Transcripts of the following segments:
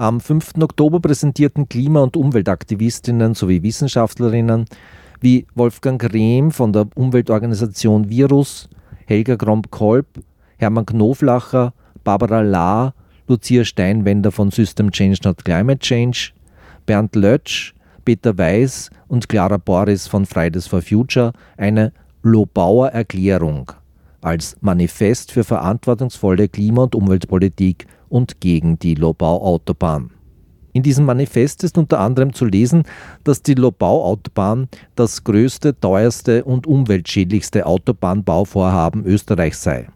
Am 5. Oktober präsentierten Klima- und Umweltaktivistinnen sowie Wissenschaftlerinnen wie Wolfgang Rehm von der Umweltorganisation Virus, Helga Gromb-Kolb, Hermann Knoflacher, Barbara Lahr, Lucia Steinwender von System Change Not Climate Change, Bernd Lötsch, Peter Weiß und Clara Boris von Fridays for Future eine Lobauer Erklärung als Manifest für verantwortungsvolle Klima- und Umweltpolitik und gegen die Lobau-Autobahn. In diesem Manifest ist unter anderem zu lesen, dass die Lobau-Autobahn das größte, teuerste und umweltschädlichste Autobahnbauvorhaben Österreichs sei.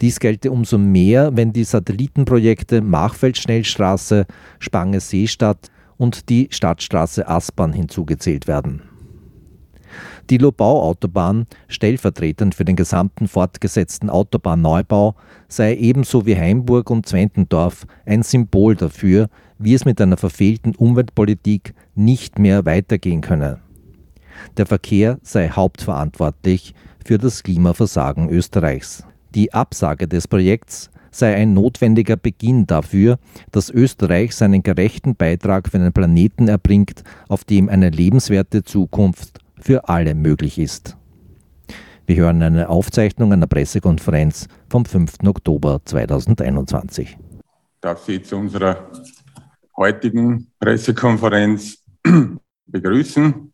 Dies gelte umso mehr, wenn die Satellitenprojekte Machfeld-Schnellstraße, Spange-Seestadt und die Stadtstraße Aspern hinzugezählt werden. Die Lobau-Autobahn, stellvertretend für den gesamten fortgesetzten Autobahnneubau, sei ebenso wie Heimburg und Zwentendorf ein Symbol dafür, wie es mit einer verfehlten Umweltpolitik nicht mehr weitergehen könne. Der Verkehr sei hauptverantwortlich für das Klimaversagen Österreichs. Die Absage des Projekts sei ein notwendiger Beginn dafür, dass Österreich seinen gerechten Beitrag für einen Planeten erbringt, auf dem eine lebenswerte Zukunft für alle möglich ist. Wir hören eine Aufzeichnung einer Pressekonferenz vom 5. Oktober 2021. Darf Sie zu unserer heutigen Pressekonferenz begrüßen,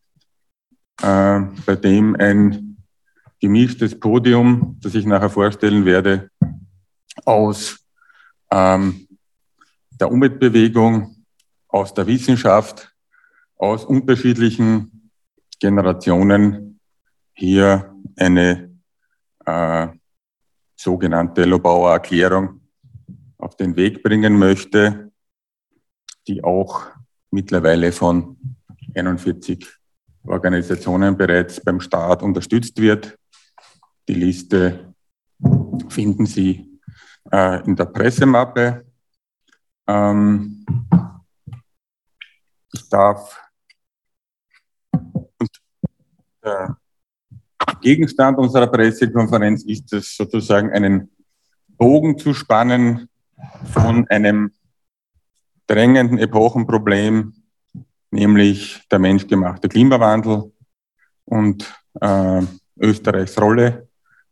äh, bei dem ein gemischtes Podium, das ich nachher vorstellen werde, aus ähm, der Umweltbewegung, aus der Wissenschaft, aus unterschiedlichen Generationen hier eine äh, sogenannte Lobauer Erklärung auf den Weg bringen möchte, die auch mittlerweile von 41 Organisationen bereits beim Staat unterstützt wird. Die Liste finden Sie äh, in der Pressemappe. Ähm, ich darf der Gegenstand unserer Pressekonferenz ist es sozusagen einen Bogen zu spannen von einem drängenden Epochenproblem, nämlich der menschgemachte Klimawandel und äh, Österreichs Rolle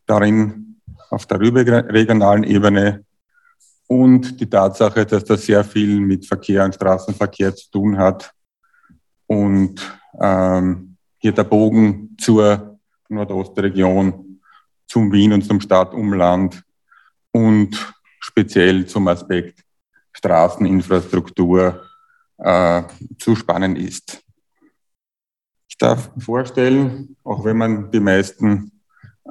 darin auf der überregionalen Ebene und die Tatsache, dass das sehr viel mit Verkehr und Straßenverkehr zu tun hat und ähm, hier der Bogen zur Nordostregion, zum Wien und zum Stadtumland und speziell zum Aspekt Straßeninfrastruktur äh, zu spannen ist. Ich darf vorstellen, auch wenn man die meisten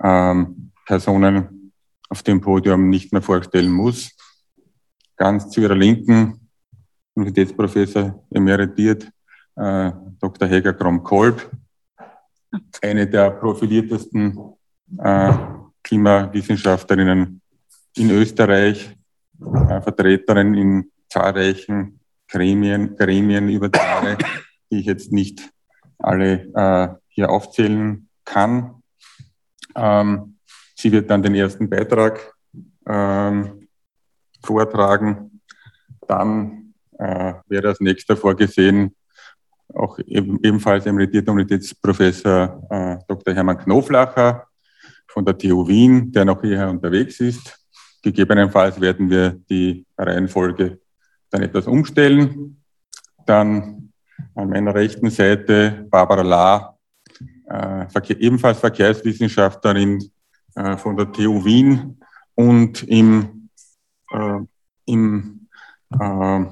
ähm, Personen auf dem Podium nicht mehr vorstellen muss, ganz zu ihrer Linken, Universitätsprofessor emeritiert, äh, Dr. Helga Krom-Kolb, eine der profiliertesten äh, Klimawissenschaftlerinnen in Österreich, äh, Vertreterin in zahlreichen Gremien, Gremien über die Jahre, die ich jetzt nicht alle äh, hier aufzählen kann. Ähm, sie wird dann den ersten Beitrag ähm, vortragen. Dann äh, wäre als nächster vorgesehen auch eben, ebenfalls emeritierter Universitätsprofessor äh, Dr. Hermann Knoflacher von der TU Wien, der noch hierher unterwegs ist. Gegebenenfalls werden wir die Reihenfolge dann etwas umstellen. Dann an meiner rechten Seite Barbara Lahr, äh, Verkehr, ebenfalls Verkehrswissenschaftlerin äh, von der TU Wien und im, äh, im äh,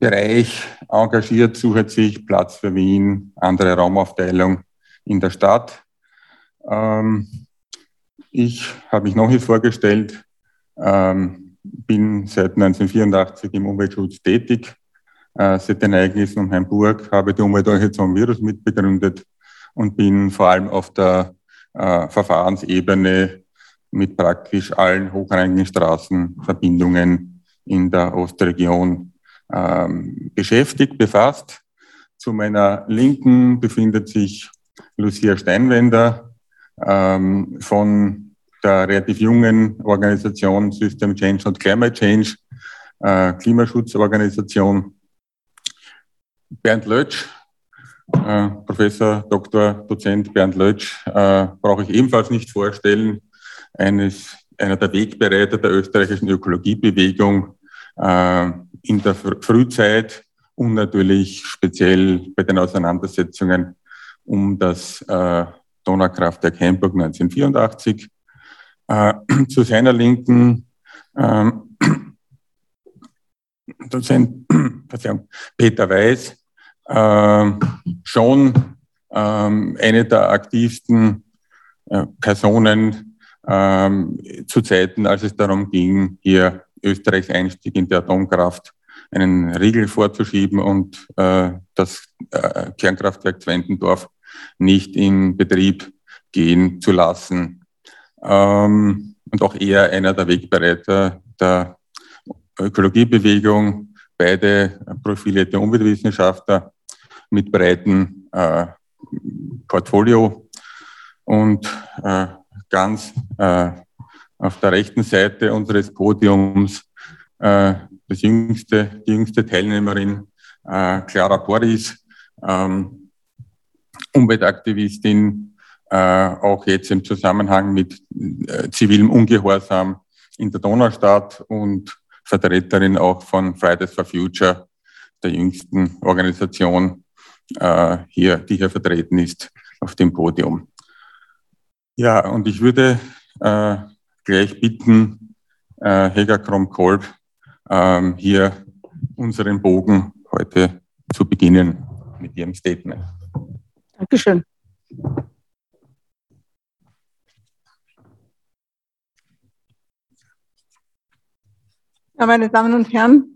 Bereich engagiert zusätzlich Platz für Wien, andere Raumaufteilung in der Stadt. Ähm, ich habe mich noch nicht vorgestellt, ähm, bin seit 1984 im Umweltschutz tätig. Äh, seit den Ereignissen um Hamburg habe die Umweltorganisation Virus mitbegründet und bin vor allem auf der äh, Verfahrensebene mit praktisch allen hochrangigen Straßenverbindungen in der Ostregion ähm, beschäftigt, befasst. Zu meiner Linken befindet sich Lucia Steinwender ähm, von der relativ jungen Organisation System Change und Climate Change, äh, Klimaschutzorganisation. Bernd Lötsch, äh, Professor Dr. Dozent Bernd Lötsch, äh, brauche ich ebenfalls nicht vorstellen, eines, einer der Wegbereiter der österreichischen Ökologiebewegung in der Frühzeit und natürlich speziell bei den Auseinandersetzungen um das äh, Donaukraftwerk Hamburg 1984. Äh, zu seiner Linken ähm, Dozent Peter Weiß, äh, schon ähm, eine der aktivsten äh, Personen ähm, zu Zeiten, als es darum ging, hier Österreichs Einstieg in die Atomkraft einen Riegel vorzuschieben und äh, das äh, Kernkraftwerk Zwentendorf nicht in Betrieb gehen zu lassen. Ähm, und auch er einer der Wegbereiter der Ökologiebewegung, beide profilierte Umweltwissenschaftler mit breitem äh, Portfolio und äh, ganz äh, auf der rechten Seite unseres Podiums äh, das jüngste, die jüngste Teilnehmerin äh, Clara Boris, ähm, Umweltaktivistin, äh, auch jetzt im Zusammenhang mit äh, zivilem Ungehorsam in der Donaustadt und Vertreterin auch von Fridays for Future, der jüngsten Organisation äh, hier, die hier vertreten ist auf dem Podium. Ja, und ich würde äh, gleich bitten, äh, Helga Krom-Kolb ähm, hier unseren Bogen heute zu beginnen mit ihrem Statement. Dankeschön. Ja, meine Damen und Herren,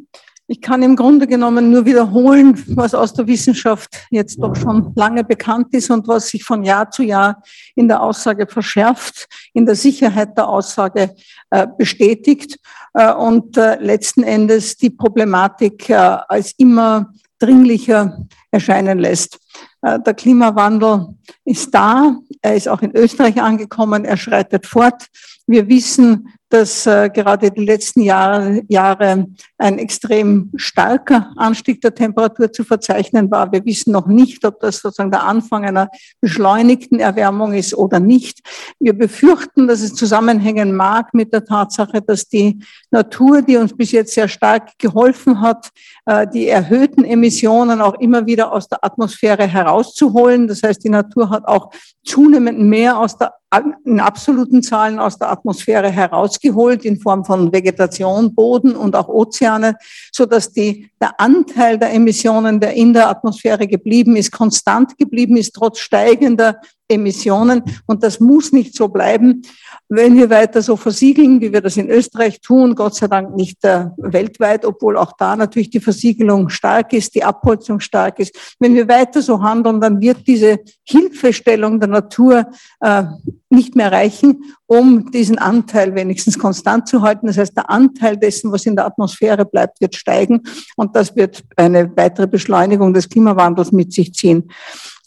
ich kann im Grunde genommen nur wiederholen, was aus der Wissenschaft jetzt doch schon lange bekannt ist und was sich von Jahr zu Jahr in der Aussage verschärft, in der Sicherheit der Aussage äh, bestätigt. Äh, und äh, letzten Endes die Problematik als immer dringlicher erscheinen lässt. Äh, der Klimawandel ist da, er ist auch in Österreich angekommen, er schreitet fort. Wir wissen, dass äh, gerade die letzten Jahre, ein extrem starker Anstieg der Temperatur zu verzeichnen war. Wir wissen noch nicht, ob das sozusagen der Anfang einer beschleunigten Erwärmung ist oder nicht. Wir befürchten, dass es zusammenhängen mag mit der Tatsache, dass die Natur, die uns bis jetzt sehr stark geholfen hat, äh, die erhöhten Emissionen auch immer wieder aus der Atmosphäre herauszuholen. Das heißt, die Natur hat auch zunehmend mehr aus der in absoluten Zahlen aus der Atmosphäre herausgeholt in Form von Vegetation, Boden und auch Ozeane, so dass die, der Anteil der Emissionen, der in der Atmosphäre geblieben ist, konstant geblieben ist, trotz steigender Emissionen. Und das muss nicht so bleiben. Wenn wir weiter so versiegeln, wie wir das in Österreich tun, Gott sei Dank nicht äh, weltweit, obwohl auch da natürlich die Versiegelung stark ist, die Abholzung stark ist. Wenn wir weiter so handeln, dann wird diese Hilfestellung der Natur äh, nicht mehr reichen, um diesen Anteil wenigstens konstant zu halten. Das heißt, der Anteil dessen, was in der Atmosphäre bleibt, wird steigen und das wird eine weitere Beschleunigung des Klimawandels mit sich ziehen.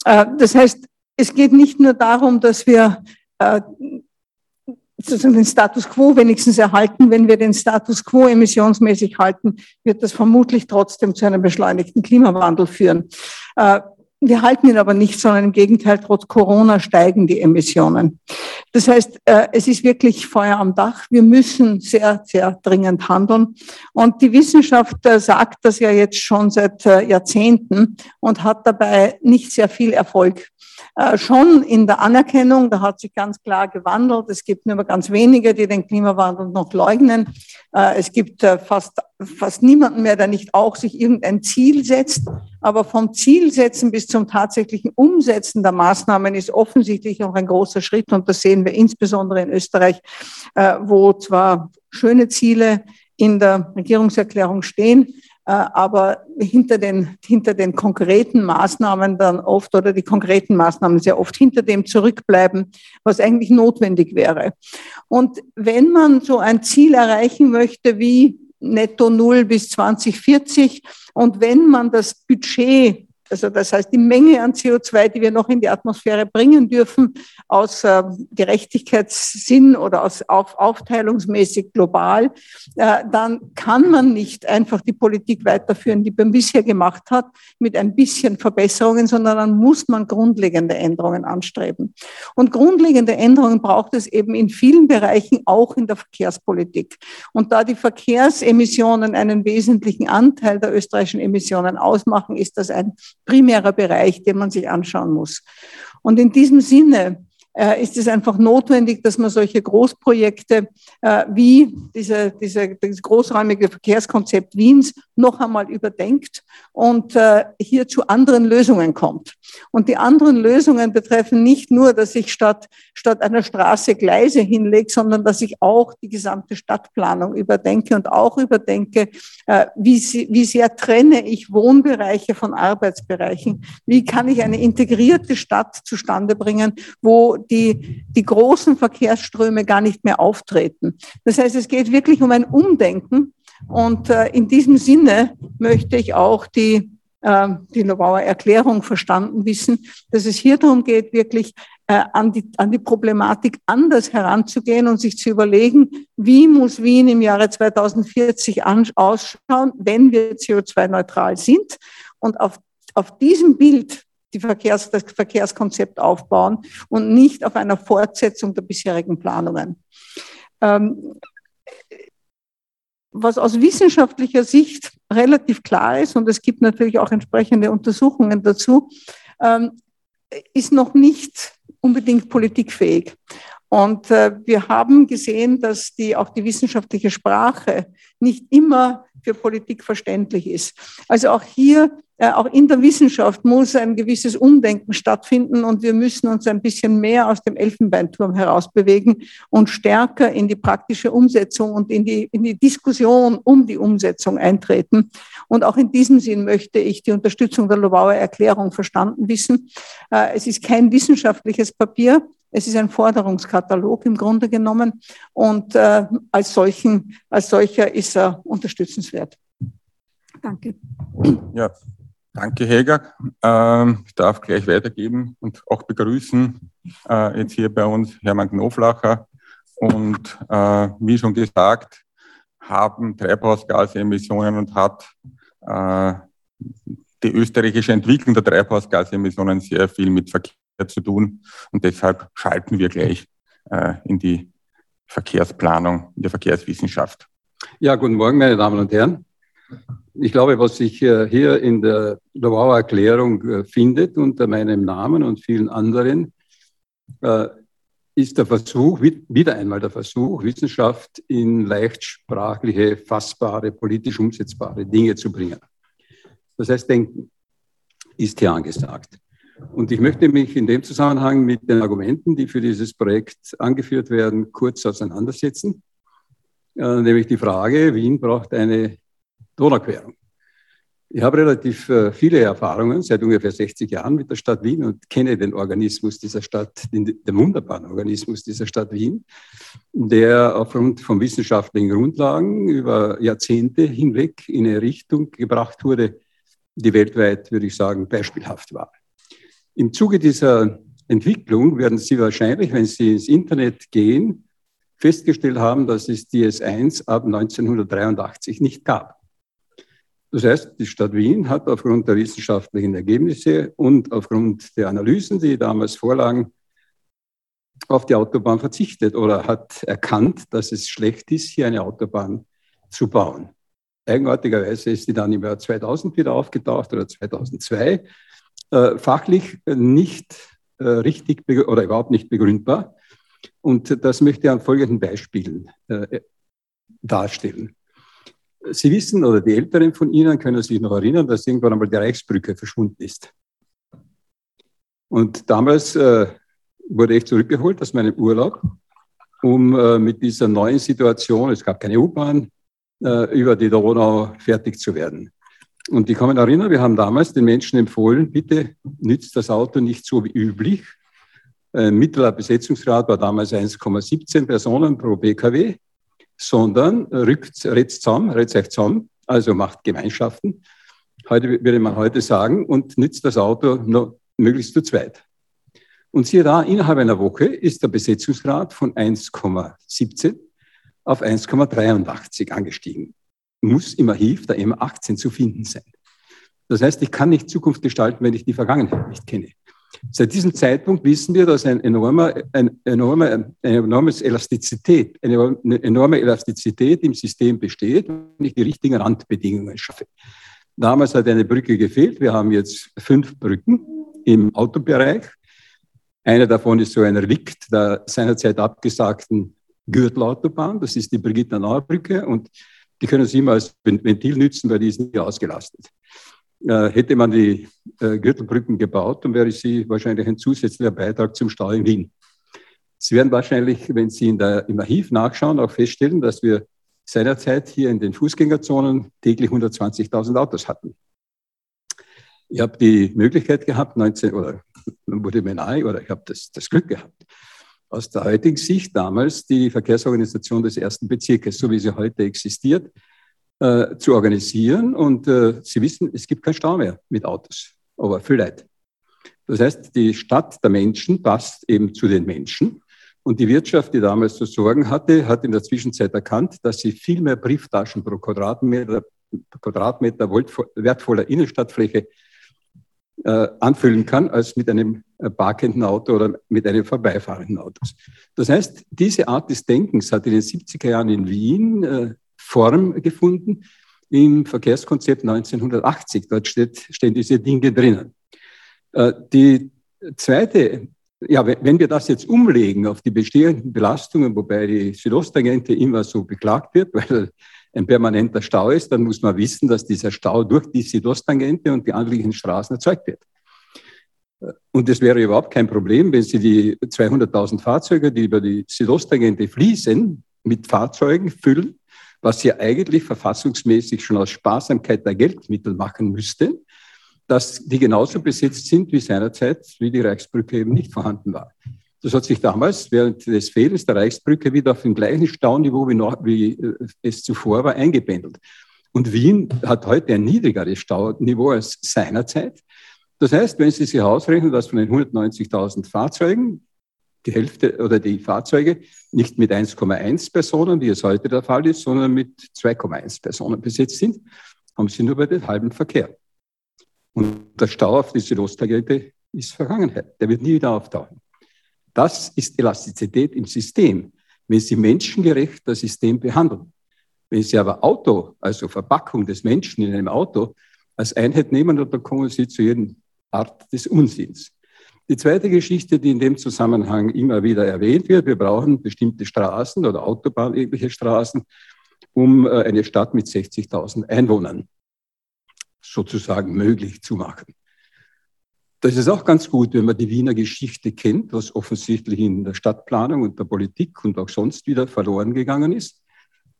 Äh, das heißt, es geht nicht nur darum, dass wir äh, sozusagen den Status quo wenigstens erhalten. Wenn wir den Status quo emissionsmäßig halten, wird das vermutlich trotzdem zu einem beschleunigten Klimawandel führen. Äh, wir halten ihn aber nicht, sondern im Gegenteil, trotz Corona steigen die Emissionen. Das heißt, äh, es ist wirklich Feuer am Dach. Wir müssen sehr, sehr dringend handeln. Und die Wissenschaft äh, sagt das ja jetzt schon seit Jahrzehnten und hat dabei nicht sehr viel Erfolg. Äh, schon in der Anerkennung, da hat sich ganz klar gewandelt. Es gibt nur ganz wenige, die den Klimawandel noch leugnen. Äh, es gibt äh, fast, fast niemanden mehr, der nicht auch sich irgendein Ziel setzt. Aber vom Zielsetzen bis zum tatsächlichen Umsetzen der Maßnahmen ist offensichtlich noch ein großer Schritt. Und das sehen wir insbesondere in Österreich, wo zwar schöne Ziele in der Regierungserklärung stehen, aber hinter den, hinter den konkreten Maßnahmen dann oft oder die konkreten Maßnahmen sehr oft hinter dem zurückbleiben, was eigentlich notwendig wäre. Und wenn man so ein Ziel erreichen möchte wie netto null bis 2040 und wenn man das Budget also das heißt die Menge an CO2, die wir noch in die Atmosphäre bringen dürfen, aus äh, Gerechtigkeitssinn oder aus auf, aufteilungsmäßig global, äh, dann kann man nicht einfach die Politik weiterführen, die man bisher gemacht hat, mit ein bisschen Verbesserungen, sondern dann muss man grundlegende Änderungen anstreben. Und grundlegende Änderungen braucht es eben in vielen Bereichen, auch in der Verkehrspolitik. Und da die Verkehrsemissionen einen wesentlichen Anteil der österreichischen Emissionen ausmachen, ist das ein primärer Bereich, den man sich anschauen muss. Und in diesem Sinne ist es einfach notwendig, dass man solche Großprojekte äh, wie diese, diese, dieses großräumige Verkehrskonzept Wiens noch einmal überdenkt und äh, hier zu anderen Lösungen kommt. Und die anderen Lösungen betreffen nicht nur, dass ich statt, statt einer Straße Gleise hinlege, sondern dass ich auch die gesamte Stadtplanung überdenke und auch überdenke, wie, wie sehr trenne ich Wohnbereiche von Arbeitsbereichen? Wie kann ich eine integrierte Stadt zustande bringen, wo die, die großen Verkehrsströme gar nicht mehr auftreten. Das heißt, es geht wirklich um ein Umdenken. Und äh, in diesem Sinne möchte ich auch die, äh, die Lobauer Erklärung verstanden wissen, dass es hier darum geht, wirklich äh, an, die, an die Problematik anders heranzugehen und sich zu überlegen, wie muss Wien im Jahre 2040 ausschauen, wenn wir CO2-neutral sind. Und auf, auf diesem Bild die Verkehrs-, das Verkehrskonzept aufbauen und nicht auf einer Fortsetzung der bisherigen Planungen. Ähm, was aus wissenschaftlicher Sicht relativ klar ist, und es gibt natürlich auch entsprechende Untersuchungen dazu, ähm, ist noch nicht unbedingt politikfähig. Und äh, wir haben gesehen, dass die, auch die wissenschaftliche Sprache nicht immer für Politik verständlich ist. Also auch hier, äh, auch in der Wissenschaft muss ein gewisses Umdenken stattfinden und wir müssen uns ein bisschen mehr aus dem Elfenbeinturm herausbewegen und stärker in die praktische Umsetzung und in die, in die Diskussion um die Umsetzung eintreten. Und auch in diesem Sinn möchte ich die Unterstützung der Lobauer Erklärung verstanden wissen. Äh, es ist kein wissenschaftliches Papier, es ist ein Forderungskatalog im Grunde genommen und äh, als, solchen, als solcher ist er unterstützenswert. Danke. Ja, danke Helga. Ähm, ich darf gleich weitergeben und auch begrüßen äh, jetzt hier bei uns Hermann Knoflacher. Und äh, wie schon gesagt, haben Treibhausgasemissionen und hat äh, die österreichische Entwicklung der Treibhausgasemissionen sehr viel mit Verkehr zu tun. Und deshalb schalten wir gleich äh, in die Verkehrsplanung, in der Verkehrswissenschaft. Ja, guten Morgen, meine Damen und Herren. Ich glaube, was sich äh, hier in der Lobauer Erklärung äh, findet unter meinem Namen und vielen anderen, äh, ist der Versuch, wieder einmal der Versuch, Wissenschaft in leichtsprachliche, fassbare, politisch umsetzbare Dinge zu bringen. Das heißt, Denken ist hier angesagt. Und ich möchte mich in dem Zusammenhang mit den Argumenten, die für dieses Projekt angeführt werden, kurz auseinandersetzen. Äh, nämlich die Frage, Wien braucht eine Donauquerung. Ich habe relativ äh, viele Erfahrungen seit ungefähr 60 Jahren mit der Stadt Wien und kenne den Organismus dieser Stadt, den, den wunderbaren Organismus dieser Stadt Wien, der aufgrund von wissenschaftlichen Grundlagen über Jahrzehnte hinweg in eine Richtung gebracht wurde, die weltweit, würde ich sagen, beispielhaft war. Im Zuge dieser Entwicklung werden Sie wahrscheinlich, wenn Sie ins Internet gehen, festgestellt haben, dass es DS1 ab 1983 nicht gab. Das heißt, die Stadt Wien hat aufgrund der wissenschaftlichen Ergebnisse und aufgrund der Analysen, die damals vorlagen, auf die Autobahn verzichtet oder hat erkannt, dass es schlecht ist, hier eine Autobahn zu bauen. Eigenartigerweise ist sie dann im Jahr 2000 wieder aufgetaucht oder 2002 äh, fachlich nicht äh, richtig oder überhaupt nicht begründbar. Und das möchte ich an folgenden Beispielen äh, darstellen. Sie wissen, oder die Älteren von Ihnen können sich noch erinnern, dass irgendwann einmal die Reichsbrücke verschwunden ist. Und damals äh, wurde ich zurückgeholt aus meinem Urlaub, um äh, mit dieser neuen Situation, es gab keine U-Bahn, äh, über die Donau fertig zu werden. Und ich kann mich erinnern, wir haben damals den Menschen empfohlen, bitte nützt das Auto nicht so wie üblich. Ein mittlerer Besetzungsgrad war damals 1,17 Personen pro BKW, sondern rückt, redet zusammen, redet euch zusammen, also macht Gemeinschaften, heute würde man heute sagen, und nützt das Auto noch möglichst zu zweit. Und siehe da, innerhalb einer Woche ist der Besetzungsgrad von 1,17 auf 1,83 angestiegen. Muss im Archiv der M18 zu finden sein. Das heißt, ich kann nicht Zukunft gestalten, wenn ich die Vergangenheit nicht kenne. Seit diesem Zeitpunkt wissen wir, dass ein enormer, ein enormer, eine enormes Elastizität, eine enorme Elastizität im System besteht, wenn ich die richtigen Randbedingungen schaffe. Damals hat eine Brücke gefehlt. Wir haben jetzt fünf Brücken im Autobereich. Eine davon ist so ein Relikt der seinerzeit abgesagten Gürtelautobahn. Das ist die Brigitta Brücke und die können Sie immer als Ventil nützen, weil die ist nie ausgelastet. Äh, hätte man die äh, Gürtelbrücken gebaut, dann wäre sie wahrscheinlich ein zusätzlicher Beitrag zum Stau in Wien. Sie werden wahrscheinlich, wenn Sie der, im Archiv nachschauen, auch feststellen, dass wir seinerzeit hier in den Fußgängerzonen täglich 120.000 Autos hatten. Ich habe die Möglichkeit gehabt, 19, oder wurde mir nahe, oder ich habe das, das Glück gehabt, aus der heutigen Sicht damals die Verkehrsorganisation des ersten Bezirkes, so wie sie heute existiert, äh, zu organisieren. Und äh, Sie wissen, es gibt keinen Stau mehr mit Autos, aber viel Leid. Das heißt, die Stadt der Menschen passt eben zu den Menschen. Und die Wirtschaft, die damals zu sorgen hatte, hat in der Zwischenzeit erkannt, dass sie viel mehr Brieftaschen pro Quadratmeter, Quadratmeter wertvoller Innenstadtfläche äh, anfüllen kann, als mit einem äh, parkenden Auto oder mit einem vorbeifahrenden Auto. Das heißt, diese Art des Denkens hat in den 70er Jahren in Wien äh, Form gefunden im Verkehrskonzept 1980. Dort steht, stehen diese Dinge drinnen. Äh, die zweite, ja, wenn wir das jetzt umlegen auf die bestehenden Belastungen, wobei die Südosttangente immer so beklagt wird, weil ein permanenter Stau ist, dann muss man wissen, dass dieser Stau durch die Südosttangente und die anliegenden Straßen erzeugt wird. Und es wäre überhaupt kein Problem, wenn Sie die 200.000 Fahrzeuge, die über die Südosttangente fließen, mit Fahrzeugen füllen, was Sie eigentlich verfassungsmäßig schon aus Sparsamkeit der Geldmittel machen müssten, dass die genauso besetzt sind wie seinerzeit, wie die Reichsbrücke eben nicht vorhanden war. Das hat sich damals während des Fehlens der Reichsbrücke wieder auf dem gleichen Stauniveau wie, noch, wie äh, es zuvor war eingependelt. Und Wien hat heute ein niedrigeres Stauniveau als seinerzeit. Das heißt, wenn Sie sich ausrechnen, dass von den 190.000 Fahrzeugen die Hälfte oder die Fahrzeuge nicht mit 1,1 Personen, wie es heute der Fall ist, sondern mit 2,1 Personen besetzt sind, haben Sie nur bei den halben Verkehr. Und der Stau auf die Südosttangente ist Vergangenheit. Der wird nie wieder auftauchen. Das ist Elastizität im System, wenn Sie menschengerecht das System behandeln. Wenn Sie aber Auto, also Verpackung des Menschen in einem Auto, als Einheit nehmen, dann kommen Sie zu jeder Art des Unsinns. Die zweite Geschichte, die in dem Zusammenhang immer wieder erwähnt wird, wir brauchen bestimmte Straßen oder autobahnähnliche Straßen, um äh, eine Stadt mit 60.000 Einwohnern sozusagen möglich zu machen. Das ist auch ganz gut, wenn man die Wiener Geschichte kennt, was offensichtlich in der Stadtplanung und der Politik und auch sonst wieder verloren gegangen ist.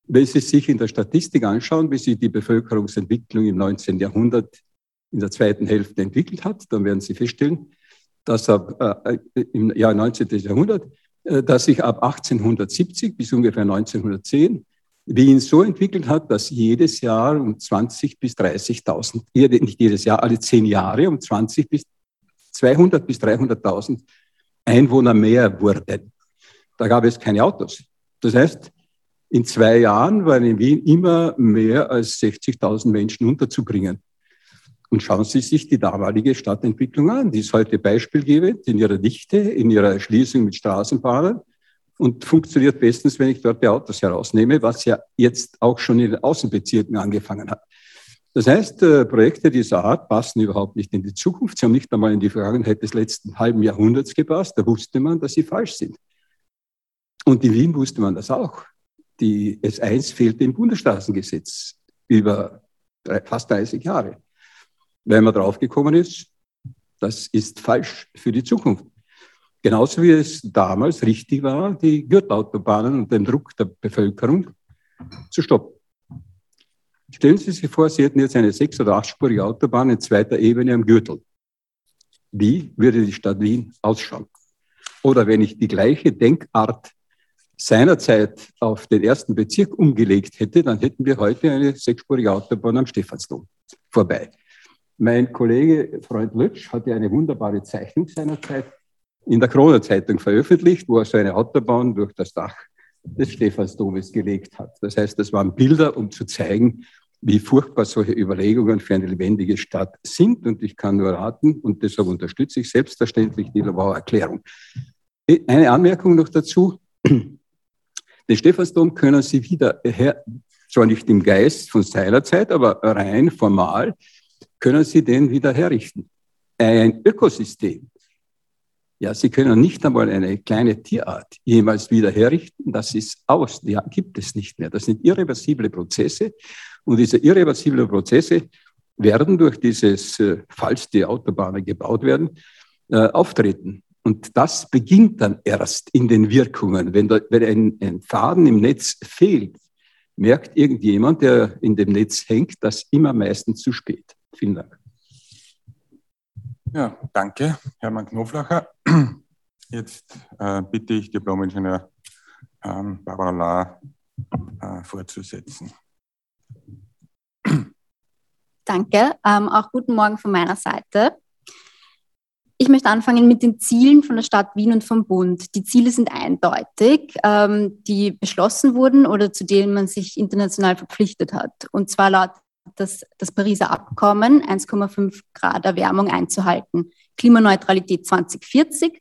Wenn Sie sich in der Statistik anschauen, wie sich die Bevölkerungsentwicklung im 19. Jahrhundert in der zweiten Hälfte entwickelt hat, dann werden Sie feststellen, dass ab, äh, im Jahr 19. Jahrhundert, äh, dass sich ab 1870 bis ungefähr 1910 Wien so entwickelt hat, dass jedes Jahr um 20 bis 30.000, nicht jedes Jahr, alle zehn Jahre um 20 bis 200 bis 300.000 Einwohner mehr wurden. Da gab es keine Autos. Das heißt, in zwei Jahren waren in Wien immer mehr als 60.000 Menschen unterzubringen. Und schauen Sie sich die damalige Stadtentwicklung an. Die ist heute beispielgebend in ihrer Dichte, in ihrer Erschließung mit Straßenbahnen und funktioniert bestens, wenn ich dort die Autos herausnehme, was ja jetzt auch schon in den Außenbezirken angefangen hat. Das heißt, äh, Projekte dieser Art passen überhaupt nicht in die Zukunft. Sie haben nicht einmal in die Vergangenheit des letzten halben Jahrhunderts gepasst. Da wusste man, dass sie falsch sind. Und in Wien wusste man das auch. Die S1 fehlte im Bundesstraßengesetz über fast 30 Jahre. Weil man draufgekommen ist, das ist falsch für die Zukunft. Genauso wie es damals richtig war, die Gürtelautobahnen und den Druck der Bevölkerung zu stoppen. Stellen Sie sich vor, Sie hätten jetzt eine sechs- oder achtspurige Autobahn in zweiter Ebene am Gürtel. Wie würde die Stadt Wien ausschauen? Oder wenn ich die gleiche Denkart seinerzeit auf den ersten Bezirk umgelegt hätte, dann hätten wir heute eine sechsspurige Autobahn am Stephansdom vorbei. Mein Kollege Freund Lötsch hat ja eine wunderbare Zeichnung seinerzeit in der Kronenzeitung veröffentlicht, wo er so eine Autobahn durch das Dach des Stephansdomes gelegt hat. Das heißt, das waren Bilder, um zu zeigen, wie furchtbar solche Überlegungen für eine lebendige Stadt sind. Und ich kann nur raten, und deshalb unterstütze ich selbstverständlich die Lobauer Erklärung. Eine Anmerkung noch dazu. Den Stephansdom können Sie wieder, zwar nicht im Geist von seiner Zeit, aber rein formal, können Sie den wieder herrichten. Ein Ökosystem. Ja, Sie können nicht einmal eine kleine Tierart jemals wieder herrichten. Das ist aus. Die gibt es nicht mehr. Das sind irreversible Prozesse. Und diese irreversiblen Prozesse werden durch dieses, äh, falls die Autobahnen gebaut werden, äh, auftreten. Und das beginnt dann erst in den Wirkungen. Wenn, da, wenn ein, ein Faden im Netz fehlt, merkt irgendjemand, der in dem Netz hängt, das immer meistens zu spät. Vielen Dank. Ja, danke, Hermann Knoflacher. Jetzt äh, bitte ich Diplom-Ingenieur ähm, Barbara Lahr äh, fortzusetzen. Danke, ähm, auch guten Morgen von meiner Seite. Ich möchte anfangen mit den Zielen von der Stadt Wien und vom Bund. Die Ziele sind eindeutig, ähm, die beschlossen wurden oder zu denen man sich international verpflichtet hat. Und zwar laut das, das Pariser Abkommen 1,5 Grad Erwärmung einzuhalten, Klimaneutralität 2040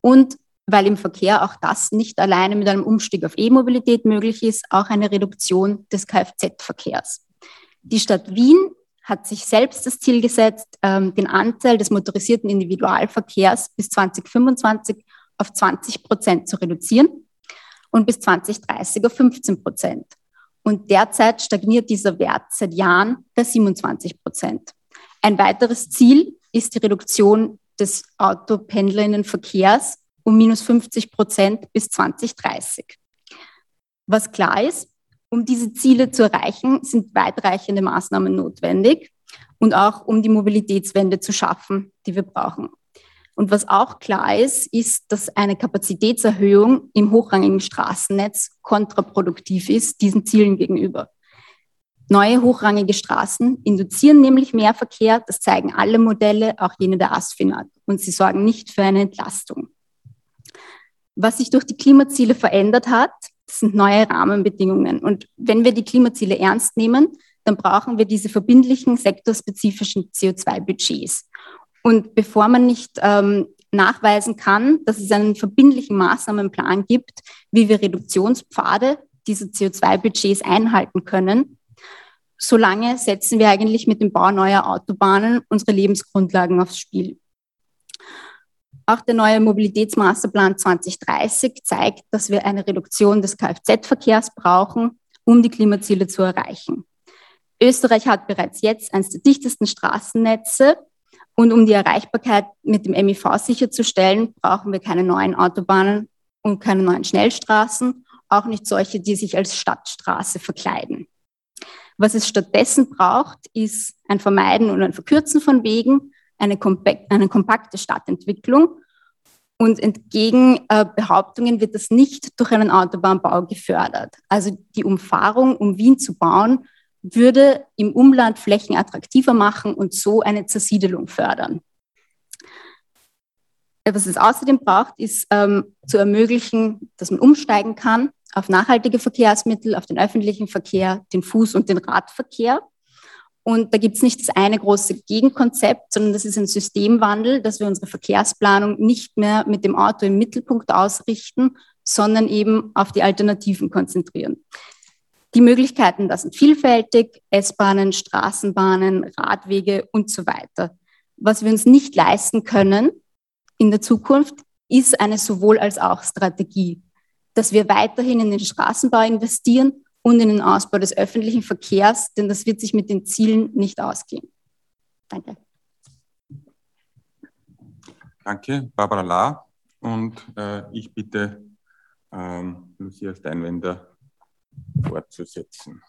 und weil im Verkehr auch das nicht alleine mit einem Umstieg auf E-Mobilität möglich ist, auch eine Reduktion des Kfz-Verkehrs. Die Stadt Wien hat sich selbst das Ziel gesetzt, ähm, den Anteil des motorisierten Individualverkehrs bis 2025 auf 20 Prozent zu reduzieren und bis 2030 auf 15 Prozent. Und derzeit stagniert dieser Wert seit Jahren bei 27 Prozent. Ein weiteres Ziel ist die Reduktion des Autopendlerinnenverkehrs um minus 50 Prozent bis 2030. Was klar ist, um diese Ziele zu erreichen, sind weitreichende Maßnahmen notwendig und auch um die Mobilitätswende zu schaffen, die wir brauchen. Und was auch klar ist, ist, dass eine Kapazitätserhöhung im hochrangigen Straßennetz kontraproduktiv ist diesen Zielen gegenüber. Neue hochrangige Straßen induzieren nämlich mehr Verkehr, das zeigen alle Modelle, auch jene der ASFINAG, und sie sorgen nicht für eine Entlastung. Was sich durch die Klimaziele verändert hat, sind neue Rahmenbedingungen. Und wenn wir die Klimaziele ernst nehmen, dann brauchen wir diese verbindlichen sektorspezifischen CO2-Budgets. Und bevor man nicht ähm, nachweisen kann, dass es einen verbindlichen Maßnahmenplan gibt, wie wir Reduktionspfade dieser CO2-Budgets einhalten können, solange setzen wir eigentlich mit dem Bau neuer Autobahnen unsere Lebensgrundlagen aufs Spiel. Auch der neue Mobilitätsmasterplan 2030 zeigt, dass wir eine Reduktion des Kfz-Verkehrs brauchen, um die Klimaziele zu erreichen. Österreich hat bereits jetzt eines der dichtesten Straßennetze und um die Erreichbarkeit mit dem MIV sicherzustellen, brauchen wir keine neuen Autobahnen und keine neuen Schnellstraßen, auch nicht solche, die sich als Stadtstraße verkleiden. Was es stattdessen braucht, ist ein Vermeiden und ein Verkürzen von Wegen, eine, kompakt, eine kompakte Stadtentwicklung. Und entgegen äh, Behauptungen wird das nicht durch einen Autobahnbau gefördert. Also die Umfahrung, um Wien zu bauen, würde im Umland Flächen attraktiver machen und so eine Zersiedelung fördern. Was es außerdem braucht, ist ähm, zu ermöglichen, dass man umsteigen kann auf nachhaltige Verkehrsmittel, auf den öffentlichen Verkehr, den Fuß- und den Radverkehr. Und da gibt es nicht das eine große Gegenkonzept, sondern das ist ein Systemwandel, dass wir unsere Verkehrsplanung nicht mehr mit dem Auto im Mittelpunkt ausrichten, sondern eben auf die Alternativen konzentrieren. Die Möglichkeiten, das sind vielfältig, S-Bahnen, Straßenbahnen, Radwege und so weiter. Was wir uns nicht leisten können in der Zukunft, ist eine sowohl als auch Strategie, dass wir weiterhin in den Straßenbau investieren und in den Ausbau des öffentlichen Verkehrs, denn das wird sich mit den Zielen nicht ausgehen. Danke. Danke, Barbara La. Und äh, ich bitte ähm, Lucia Steinwender fortzusetzen.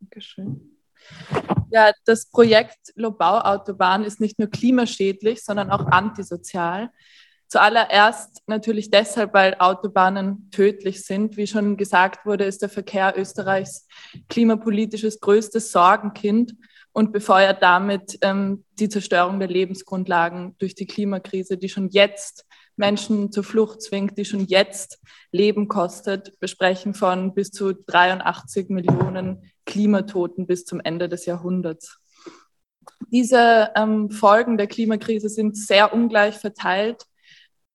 Dankeschön. Ja, das Projekt Lobau-Autobahn ist nicht nur klimaschädlich, sondern auch antisozial. Zuallererst natürlich deshalb, weil Autobahnen tödlich sind. Wie schon gesagt wurde, ist der Verkehr Österreichs klimapolitisches größtes Sorgenkind. und befeuert damit ähm, die Zerstörung der Lebensgrundlagen durch die Klimakrise, die schon jetzt Menschen zur Flucht zwingt, die schon jetzt Leben kostet. Wir sprechen von bis zu 83 Millionen Klimatoten bis zum Ende des Jahrhunderts. Diese ähm, Folgen der Klimakrise sind sehr ungleich verteilt.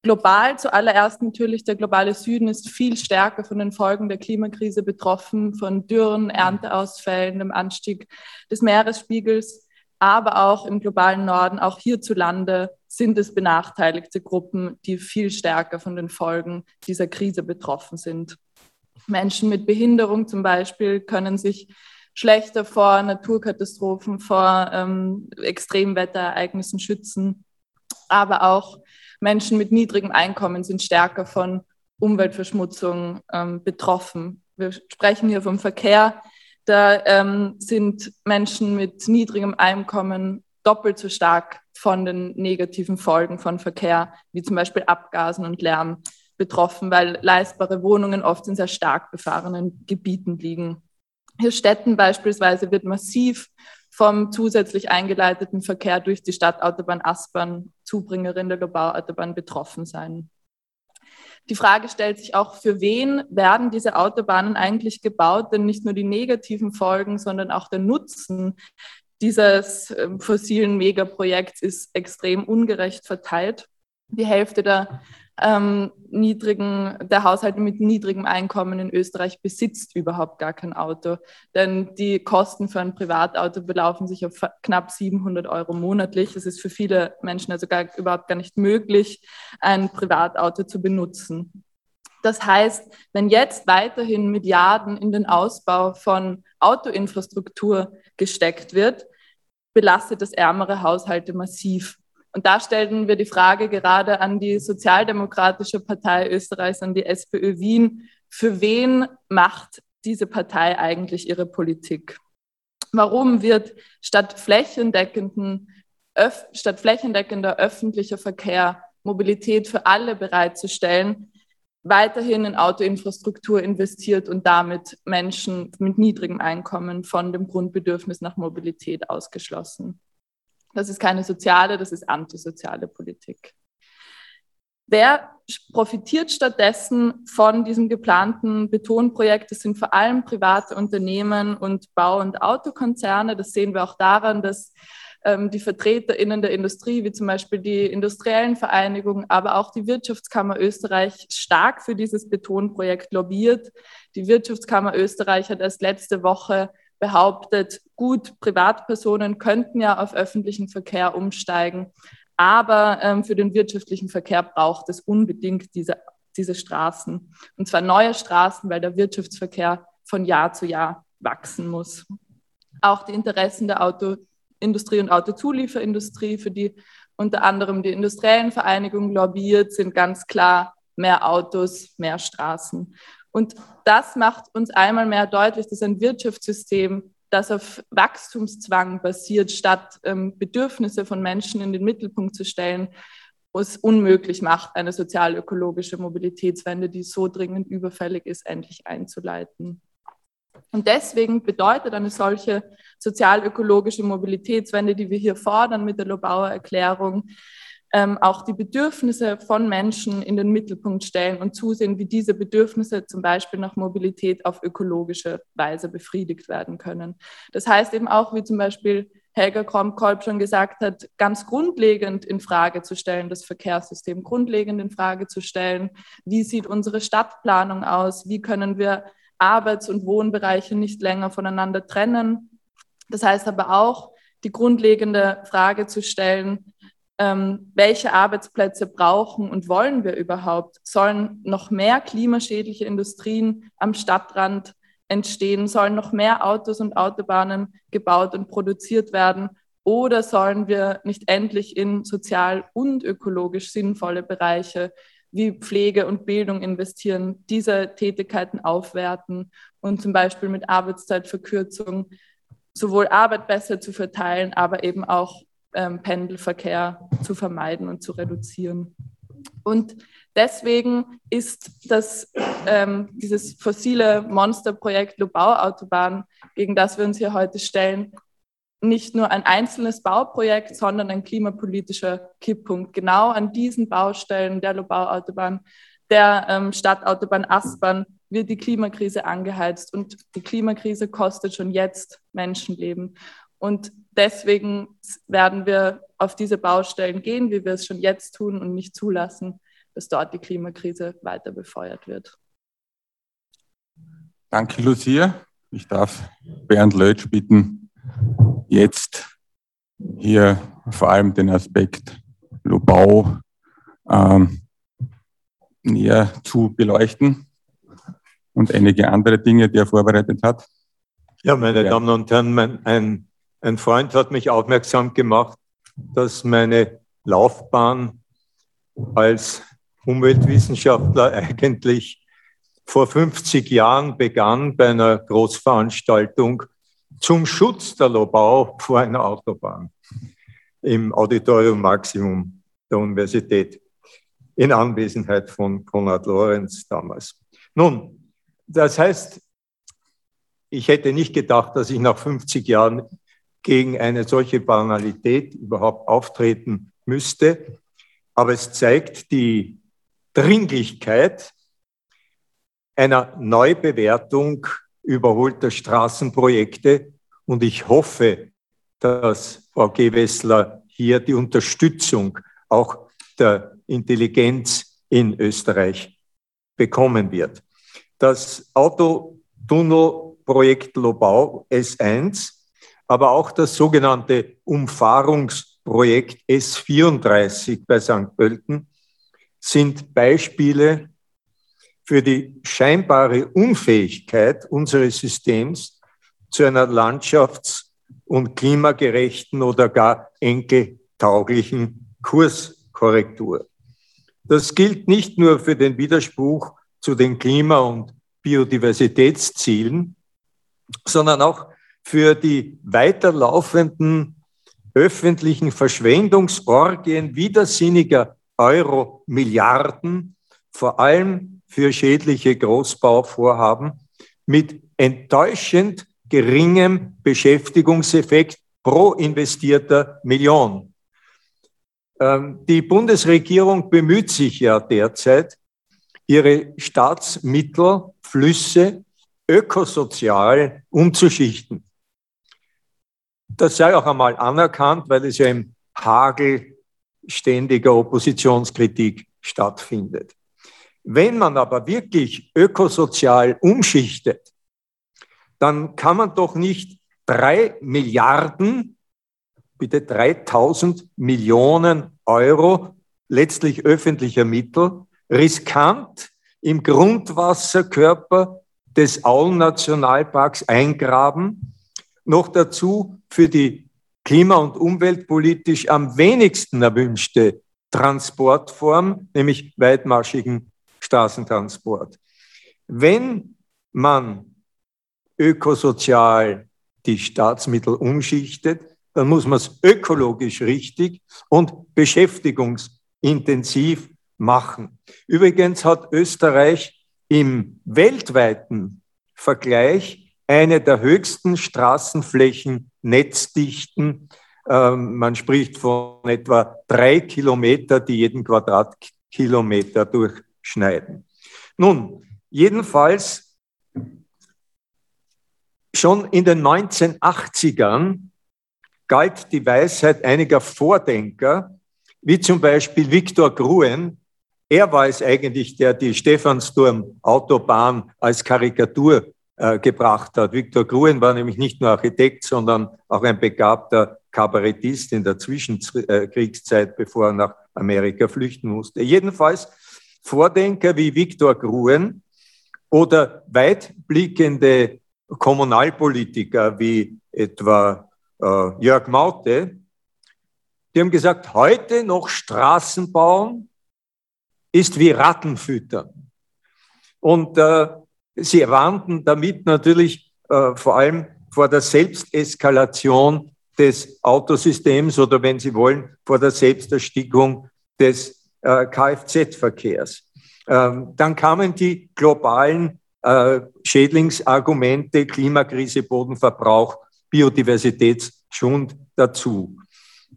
Global zuallererst natürlich, der globale Süden ist viel stärker von den Folgen der Klimakrise betroffen, von Dürren, Ernteausfällen, dem Anstieg des Meeresspiegels, aber auch im globalen Norden, auch hierzulande sind es benachteiligte Gruppen, die viel stärker von den Folgen dieser Krise betroffen sind. Menschen mit Behinderung zum Beispiel können sich schlechter vor Naturkatastrophen, vor ähm, Extremwetterereignissen schützen. Aber auch Menschen mit niedrigem Einkommen sind stärker von Umweltverschmutzung ähm, betroffen. Wir sprechen hier vom Verkehr. Da ähm, sind Menschen mit niedrigem Einkommen doppelt so stark von den negativen Folgen von Verkehr, wie zum Beispiel Abgasen und Lärm, betroffen, weil leistbare Wohnungen oft in sehr stark befahrenen Gebieten liegen. Hier Städten beispielsweise wird massiv vom zusätzlich eingeleiteten Verkehr durch die Stadtautobahn Aspern, Zubringerin der Bauautobahn, betroffen sein. Die Frage stellt sich auch, für wen werden diese Autobahnen eigentlich gebaut? Denn nicht nur die negativen Folgen, sondern auch der Nutzen dieses ähm, fossilen Megaprojekts ist extrem ungerecht verteilt. Die Hälfte der ähm, niedrigen, der Haushalte mit niedrigem Einkommen in Österreich besitzt überhaupt gar kein Auto. Denn die Kosten für ein Privatauto belaufen sich auf knapp 700 Euro monatlich. Es ist für viele Menschen also gar, überhaupt gar nicht möglich, ein Privatauto zu benutzen. Das heißt, wenn jetzt weiterhin Milliarden in den Ausbau von Autoinfrastruktur gesteckt wird, belastet das ärmere Haushalte massiv. Und da stellen wir die Frage gerade an die Sozialdemokratische Partei Österreichs, an die SPÖ Wien, für wen macht diese Partei eigentlich ihre Politik? Warum wird statt, flächendeckenden, öf, statt flächendeckender öffentlicher Verkehr Mobilität für alle bereitzustellen, weiterhin in Autoinfrastruktur investiert und damit Menschen mit niedrigem Einkommen von dem Grundbedürfnis nach Mobilität ausgeschlossen. Das ist keine soziale, das ist antisoziale Politik. Wer profitiert stattdessen von diesem geplanten Betonprojekt? Das sind vor allem private Unternehmen und Bau- und Autokonzerne. Das sehen wir auch daran, dass ähm, die VertreterInnen der Industrie, wie zum Beispiel die Industriellen Vereinigungen, aber auch die Wirtschaftskammer Österreich stark für dieses Betonprojekt lobbyiert. Die Wirtschaftskammer Österreich hat erst letzte Woche behauptet, gut, Privatpersonen könnten ja auf öffentlichen Verkehr umsteigen, aber ähm, für den wirtschaftlichen Verkehr braucht es unbedingt diese, diese Straßen. Und zwar neue Straßen, weil der Wirtschaftsverkehr von Jahr zu Jahr wachsen muss. Auch die Interessen der Auto, Industrie- und Autozulieferindustrie, für die unter anderem die industriellen Vereinigungen lobbyiert, sind ganz klar mehr Autos, mehr Straßen. Und das macht uns einmal mehr deutlich, dass ein Wirtschaftssystem, das auf Wachstumszwang basiert, statt ähm, Bedürfnisse von Menschen in den Mittelpunkt zu stellen, es unmöglich macht, eine sozial-ökologische Mobilitätswende, die so dringend überfällig ist, endlich einzuleiten. Und deswegen bedeutet eine solche sozial-ökologische Mobilitätswende, die wir hier fordern mit der Lobauer Erklärung, ähm, auch die Bedürfnisse von Menschen in den Mittelpunkt stellen und zusehen, wie diese Bedürfnisse zum Beispiel nach Mobilität auf ökologische Weise befriedigt werden können. Das heißt eben auch, wie zum Beispiel Helga Kromkolb schon gesagt hat, ganz grundlegend in Frage zu stellen, das Verkehrssystem grundlegend in Frage zu stellen. Wie sieht unsere Stadtplanung aus? Wie können wir Arbeits- und Wohnbereiche nicht länger voneinander trennen. Das heißt aber auch, die grundlegende Frage zu stellen, ähm, welche Arbeitsplätze brauchen und wollen wir überhaupt? Sollen noch mehr klimaschädliche Industrien am Stadtrand entstehen? Sollen noch mehr Autos und Autobahnen gebaut und produziert werden? Oder sollen wir nicht endlich in sozial und ökologisch sinnvolle Bereiche wie Pflege und Bildung investieren, diese Tätigkeiten aufwerten und zum Beispiel mit Arbeitszeitverkürzung sowohl Arbeit besser zu verteilen, aber eben auch ähm, Pendelverkehr zu vermeiden und zu reduzieren. Und deswegen ist das, ähm, dieses fossile Monsterprojekt Lobau-Autobahn, gegen das wir uns hier heute stellen, nicht nur ein einzelnes Bauprojekt, sondern ein klimapolitischer Kipppunkt. Genau an diesen Baustellen der Lobau-Autobahn, der ähm, Stadtautobahn Aspern wird die Klimakrise angeheizt und die Klimakrise kostet schon jetzt Menschenleben. Und deswegen werden wir auf diese Baustellen gehen, wie wir es schon jetzt tun und nicht zulassen, dass dort die Klimakrise weiter befeuert wird. Danke, Lucia. Ich darf Bernd Lötsch bitten, jetzt hier vor allem den Aspekt Lobau ähm, näher zu beleuchten und einige andere Dinge, die er vorbereitet hat. Ja, meine ja. Damen und Herren, mein, ein, ein Freund hat mich aufmerksam gemacht, dass meine Laufbahn als Umweltwissenschaftler eigentlich vor 50 Jahren begann bei einer Großveranstaltung zum Schutz der Lobau vor einer Autobahn im Auditorium Maximum der Universität in Anwesenheit von Konrad Lorenz damals. Nun, das heißt, ich hätte nicht gedacht, dass ich nach 50 Jahren gegen eine solche Banalität überhaupt auftreten müsste. Aber es zeigt die Dringlichkeit einer Neubewertung überholter Straßenprojekte. Und ich hoffe, dass Frau Gewessler hier die Unterstützung auch der Intelligenz in Österreich bekommen wird. Das Autotunnelprojekt Lobau S1, aber auch das sogenannte Umfahrungsprojekt S34 bei St. Pölten sind Beispiele für die scheinbare Unfähigkeit unseres Systems zu einer landschafts- und klimagerechten oder gar enkeltauglichen Kurskorrektur. Das gilt nicht nur für den Widerspruch zu den Klima- und Biodiversitätszielen, sondern auch für die weiterlaufenden öffentlichen Verschwendungsorgien widersinniger Euro-Milliarden, vor allem für schädliche Großbauvorhaben mit enttäuschend geringem Beschäftigungseffekt pro investierter Million. Ähm, die Bundesregierung bemüht sich ja derzeit, ihre Staatsmittelflüsse ökosozial umzuschichten. Das sei auch einmal anerkannt, weil es ja im Hagel ständiger Oppositionskritik stattfindet. Wenn man aber wirklich ökosozial umschichtet, dann kann man doch nicht drei Milliarden, bitte 3000 Millionen Euro letztlich öffentlicher Mittel riskant im Grundwasserkörper des Auen-Nationalparks eingraben, noch dazu für die klima- und umweltpolitisch am wenigsten erwünschte Transportform, nämlich weitmarschigen Straßentransport. Wenn man ökosozial die Staatsmittel umschichtet, dann muss man es ökologisch richtig und beschäftigungsintensiv machen. Übrigens hat Österreich im weltweiten Vergleich eine der höchsten Straßenflächen Netzdichten. Ähm, man spricht von etwa drei Kilometer, die jeden Quadratkilometer durch schneiden. Nun, jedenfalls schon in den 1980ern galt die Weisheit einiger Vordenker, wie zum Beispiel Viktor Gruen. Er war es eigentlich, der die Stephansdom-Autobahn als Karikatur äh, gebracht hat. Viktor Gruen war nämlich nicht nur Architekt, sondern auch ein begabter Kabarettist in der Zwischenkriegszeit, bevor er nach Amerika flüchten musste. Jedenfalls Vordenker wie Viktor Gruen oder weitblickende Kommunalpolitiker wie etwa äh, Jörg Maute, die haben gesagt, heute noch Straßen bauen ist wie Ratten füttern. Und äh, sie warnten damit natürlich äh, vor allem vor der Selbsteskalation des Autosystems oder wenn Sie wollen, vor der Selbsterstickung des äh, Kfz-Verkehrs. Ähm, dann kamen die globalen äh, Schädlingsargumente, Klimakrise, Bodenverbrauch Biodiversitätsschwund dazu.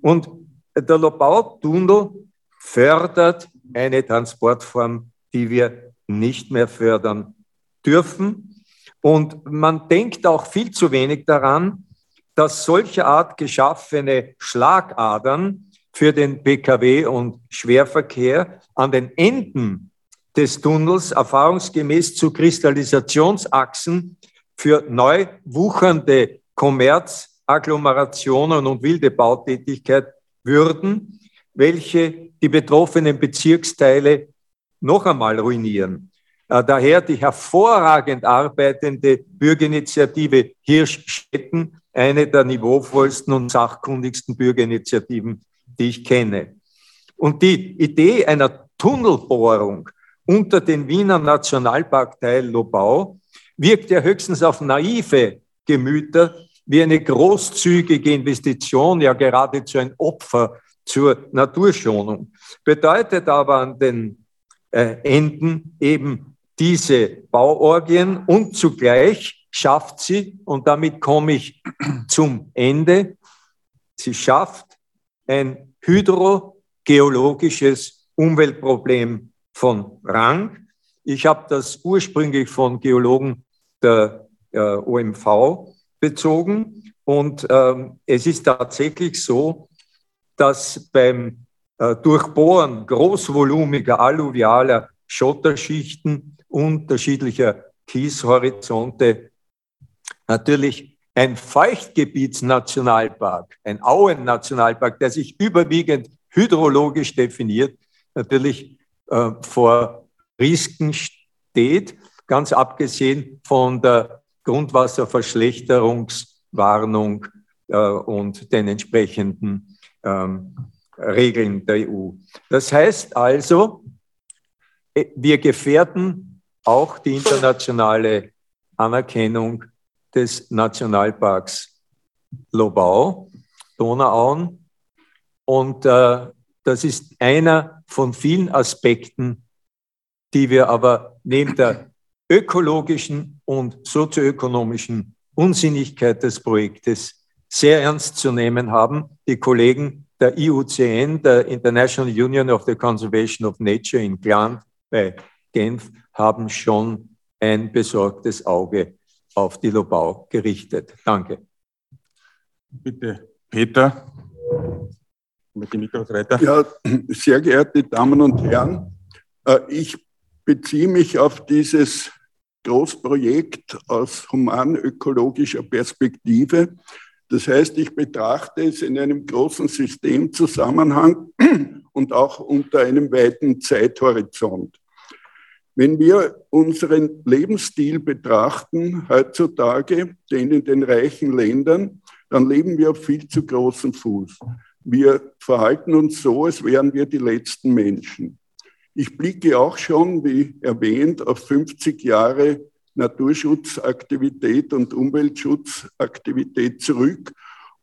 Und der Lobau-Tunnel fördert eine Transportform, die wir nicht mehr fördern dürfen. Und man denkt auch viel zu wenig daran, dass solche Art geschaffene Schlagadern für den Pkw- und Schwerverkehr an den Enden des Tunnels erfahrungsgemäß zu Kristallisationsachsen für neu wuchernde Kommerz, Agglomerationen und wilde Bautätigkeit würden, welche die betroffenen Bezirksteile noch einmal ruinieren. Äh, daher die hervorragend arbeitende Bürgerinitiative Hirschstätten, eine der niveauvollsten und sachkundigsten Bürgerinitiativen, die ich kenne. Und die Idee einer Tunnelbohrung unter den Wiener Nationalparkteil Lobau wirkt ja höchstens auf naive Gemüter wie eine großzügige Investition, ja geradezu ein Opfer zur Naturschonung. Bedeutet aber an den äh, Enden eben diese Bauorgien und zugleich schafft sie, und damit komme ich zum Ende, sie schafft ein hydrogeologisches Umweltproblem von Rang. Ich habe das ursprünglich von Geologen der äh, OMV bezogen und ähm, es ist tatsächlich so, dass beim äh, Durchbohren großvolumiger alluvialer Schotterschichten unterschiedlicher Kieshorizonte natürlich ein Feuchtgebietsnationalpark, ein Auennationalpark, der sich überwiegend hydrologisch definiert, natürlich äh, vor Risiken steht, ganz abgesehen von der Grundwasserverschlechterungswarnung äh, und den entsprechenden ähm, Regeln der EU. Das heißt also, äh, wir gefährden auch die internationale Anerkennung des Nationalparks Lobau, Donauauen. Und äh, das ist einer von vielen Aspekten, die wir aber neben der ökologischen und sozioökonomischen Unsinnigkeit des Projektes sehr ernst zu nehmen haben. Die Kollegen der IUCN, der International Union of the Conservation of Nature in Gland bei Genf, haben schon ein besorgtes Auge auf die Lobau gerichtet. Danke. Bitte, Peter, mit dem. Ja, sehr geehrte Damen und Herren, äh, ich beziehe mich auf dieses Großprojekt aus humanökologischer Perspektive. Das heißt, ich betrachte es in einem großen Systemzusammenhang und auch unter einem weiten Zeithorizont. Wenn wir unseren Lebensstil betrachten heutzutage, den in den reichen Ländern, dann leben wir auf viel zu großem Fuß. Wir verhalten uns so, als wären wir die letzten Menschen. Ich blicke auch schon, wie erwähnt, auf 50 Jahre Naturschutzaktivität und Umweltschutzaktivität zurück.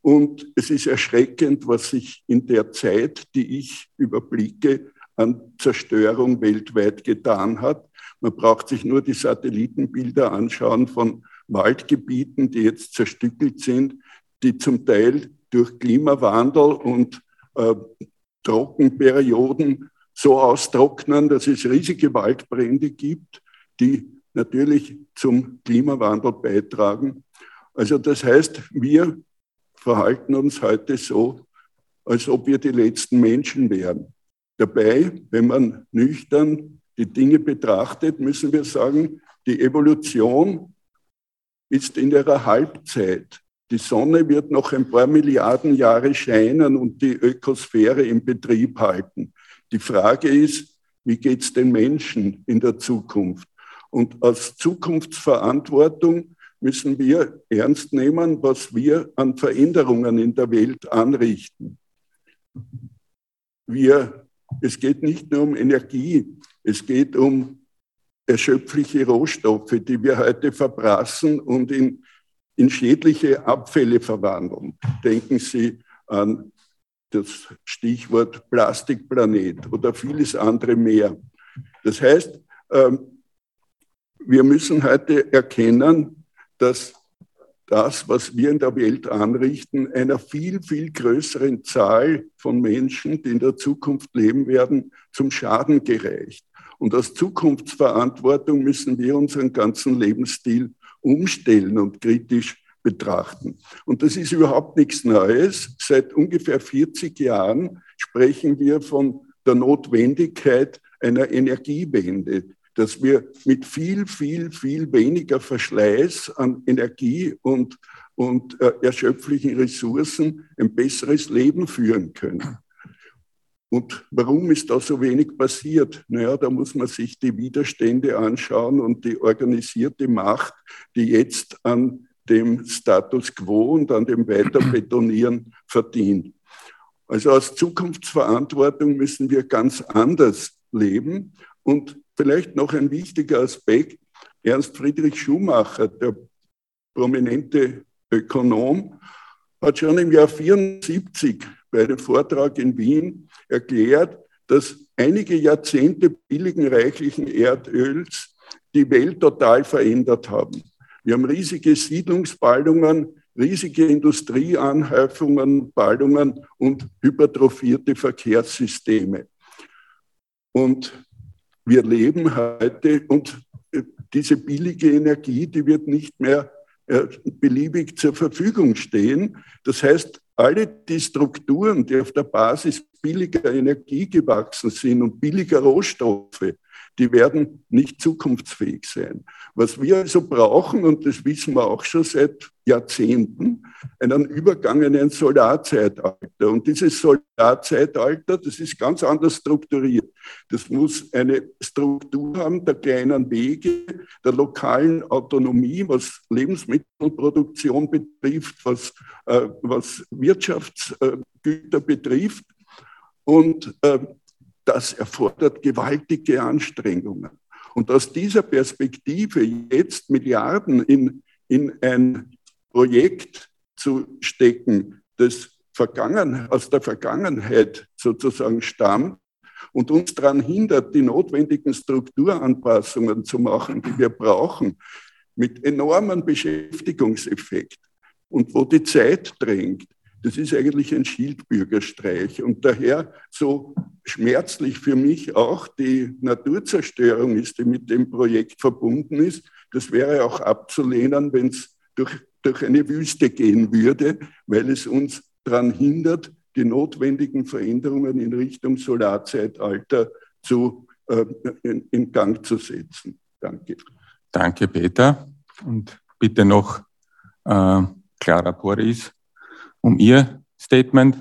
Und es ist erschreckend, was sich in der Zeit, die ich überblicke, an Zerstörung weltweit getan hat. Man braucht sich nur die Satellitenbilder anschauen von Waldgebieten, die jetzt zerstückelt sind, die zum Teil durch Klimawandel und äh, Trockenperioden so austrocknen, dass es riesige Waldbrände gibt, die natürlich zum Klimawandel beitragen. Also das heißt, wir verhalten uns heute so, als ob wir die letzten Menschen wären. Dabei, wenn man nüchtern die Dinge betrachtet, müssen wir sagen, die Evolution ist in ihrer Halbzeit. Die Sonne wird noch ein paar Milliarden Jahre scheinen und die Ökosphäre im Betrieb halten. Die Frage ist, wie geht es den Menschen in der Zukunft? Und als Zukunftsverantwortung müssen wir ernst nehmen, was wir an Veränderungen in der Welt anrichten. Wir es geht nicht nur um Energie, es geht um erschöpfliche Rohstoffe, die wir heute verbrassen und in, in schädliche Abfälle verwandeln. Denken Sie an das Stichwort Plastikplanet oder vieles andere mehr. Das heißt, ähm, wir müssen heute erkennen, dass das, was wir in der Welt anrichten, einer viel, viel größeren Zahl von Menschen, die in der Zukunft leben werden, zum Schaden gereicht. Und aus Zukunftsverantwortung müssen wir unseren ganzen Lebensstil umstellen und kritisch betrachten. Und das ist überhaupt nichts Neues. Seit ungefähr 40 Jahren sprechen wir von der Notwendigkeit einer Energiewende, dass wir mit viel, viel, viel weniger Verschleiß an Energie und, und äh, erschöpflichen Ressourcen ein besseres Leben führen können. Und warum ist da so wenig passiert? Naja, da muss man sich die Widerstände anschauen und die organisierte Macht, die jetzt an dem Status quo und an dem Weiterbetonieren verdient. Also aus Zukunftsverantwortung müssen wir ganz anders leben. Und vielleicht noch ein wichtiger Aspekt, Ernst Friedrich Schumacher, der prominente Ökonom, hat schon im Jahr 1974 bei einem Vortrag in Wien erklärt, dass einige Jahrzehnte billigen, reichlichen Erdöls die Welt total verändert haben. Wir haben riesige Siedlungsballungen, riesige Industrieanhäufungen, Ballungen und hypertrophierte Verkehrssysteme. Und wir leben heute und diese billige Energie, die wird nicht mehr äh, beliebig zur Verfügung stehen. Das heißt, alle die Strukturen, die auf der Basis billiger Energie gewachsen sind und billiger Rohstoffe, die werden nicht zukunftsfähig sein. Was wir also brauchen, und das wissen wir auch schon seit Jahrzehnten, einen Übergang in ein Solarzeitalter. Und dieses Solarzeitalter, das ist ganz anders strukturiert. Das muss eine Struktur haben der kleinen Wege, der lokalen Autonomie, was Lebensmittelproduktion betrifft, was, äh, was Wirtschaftsgüter betrifft. Und äh, das erfordert gewaltige Anstrengungen. Und aus dieser Perspektive jetzt Milliarden in, in ein Projekt zu stecken, das Vergangen, aus der Vergangenheit sozusagen stammt und uns daran hindert, die notwendigen Strukturanpassungen zu machen, die wir brauchen, mit enormem Beschäftigungseffekt und wo die Zeit drängt, das ist eigentlich ein Schildbürgerstreich. Und daher so schmerzlich für mich auch die Naturzerstörung ist, die mit dem Projekt verbunden ist. Das wäre auch abzulehnen, wenn es durch, durch eine Wüste gehen würde, weil es uns daran hindert, die notwendigen Veränderungen in Richtung Solarzeitalter zu, äh, in, in Gang zu setzen. Danke. Danke, Peter. Und bitte noch äh, Clara Boris um Ihr Statement.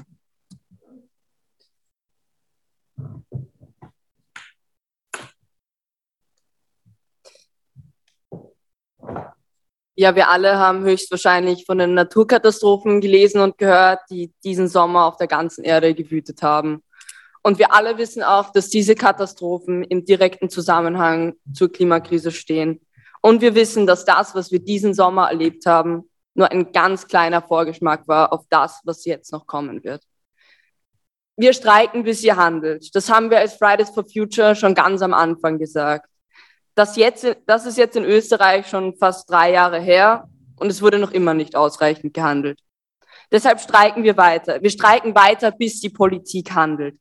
Ja, wir alle haben höchstwahrscheinlich von den Naturkatastrophen gelesen und gehört, die diesen Sommer auf der ganzen Erde gewütet haben. Und wir alle wissen auch, dass diese Katastrophen im direkten Zusammenhang zur Klimakrise stehen. Und wir wissen, dass das, was wir diesen Sommer erlebt haben, nur ein ganz kleiner Vorgeschmack war auf das, was jetzt noch kommen wird. Wir streiken, bis ihr handelt. Das haben wir als Fridays for Future schon ganz am Anfang gesagt. Das, jetzt, das ist jetzt in Österreich schon fast drei Jahre her und es wurde noch immer nicht ausreichend gehandelt. Deshalb streiken wir weiter. Wir streiken weiter, bis die Politik handelt.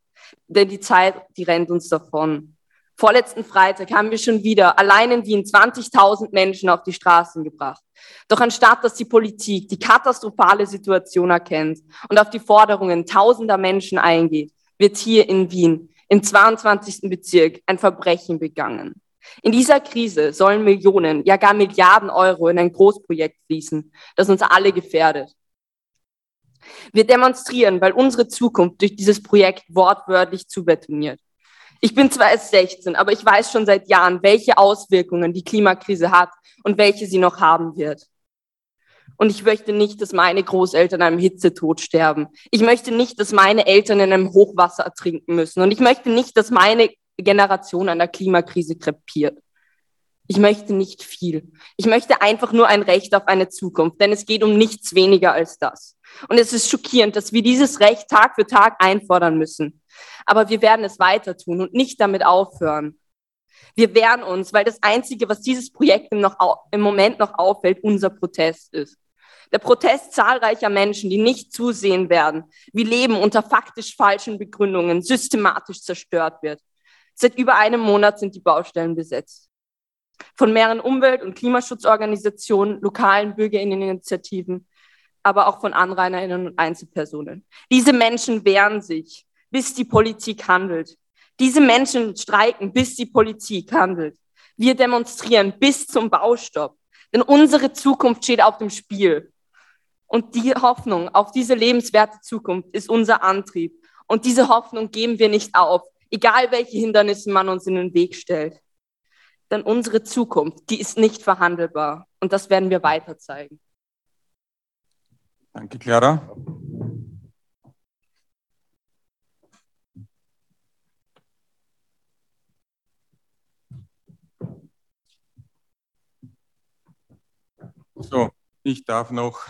Denn die Zeit, die rennt uns davon. Vorletzten Freitag haben wir schon wieder allein in Wien 20.000 Menschen auf die Straßen gebracht. Doch anstatt dass die Politik die katastrophale Situation erkennt und auf die Forderungen tausender Menschen eingeht, wird hier in Wien im 22. Bezirk ein Verbrechen begangen. In dieser Krise sollen Millionen, ja gar Milliarden Euro in ein Großprojekt fließen, das uns alle gefährdet. Wir demonstrieren, weil unsere Zukunft durch dieses Projekt wortwörtlich zubetoniert. Ich bin zwar erst 16, aber ich weiß schon seit Jahren, welche Auswirkungen die Klimakrise hat und welche sie noch haben wird. Und ich möchte nicht, dass meine Großeltern einem Hitzetod sterben. Ich möchte nicht, dass meine Eltern in einem Hochwasser ertrinken müssen. Und ich möchte nicht, dass meine Generation an der Klimakrise krepiert. Ich möchte nicht viel. Ich möchte einfach nur ein Recht auf eine Zukunft, denn es geht um nichts weniger als das. Und es ist schockierend, dass wir dieses Recht Tag für Tag einfordern müssen. Aber wir werden es weiter tun und nicht damit aufhören. Wir wehren uns, weil das Einzige, was dieses Projekt im, noch, im Moment noch auffällt, unser Protest ist. Der Protest zahlreicher Menschen, die nicht zusehen werden, wie Leben unter faktisch falschen Begründungen systematisch zerstört wird. Seit über einem Monat sind die Baustellen besetzt. Von mehreren Umwelt- und Klimaschutzorganisationen, lokalen Bürgerinneninitiativen, aber auch von Anrainerinnen und Einzelpersonen. Diese Menschen wehren sich, bis die Politik handelt. Diese Menschen streiken, bis die Politik handelt. Wir demonstrieren bis zum Baustopp. Denn unsere Zukunft steht auf dem Spiel. Und die Hoffnung auf diese lebenswerte Zukunft ist unser Antrieb. Und diese Hoffnung geben wir nicht auf, egal welche Hindernisse man uns in den Weg stellt. Denn unsere Zukunft, die ist nicht verhandelbar. Und das werden wir weiter zeigen. Danke, Clara. So, ich darf noch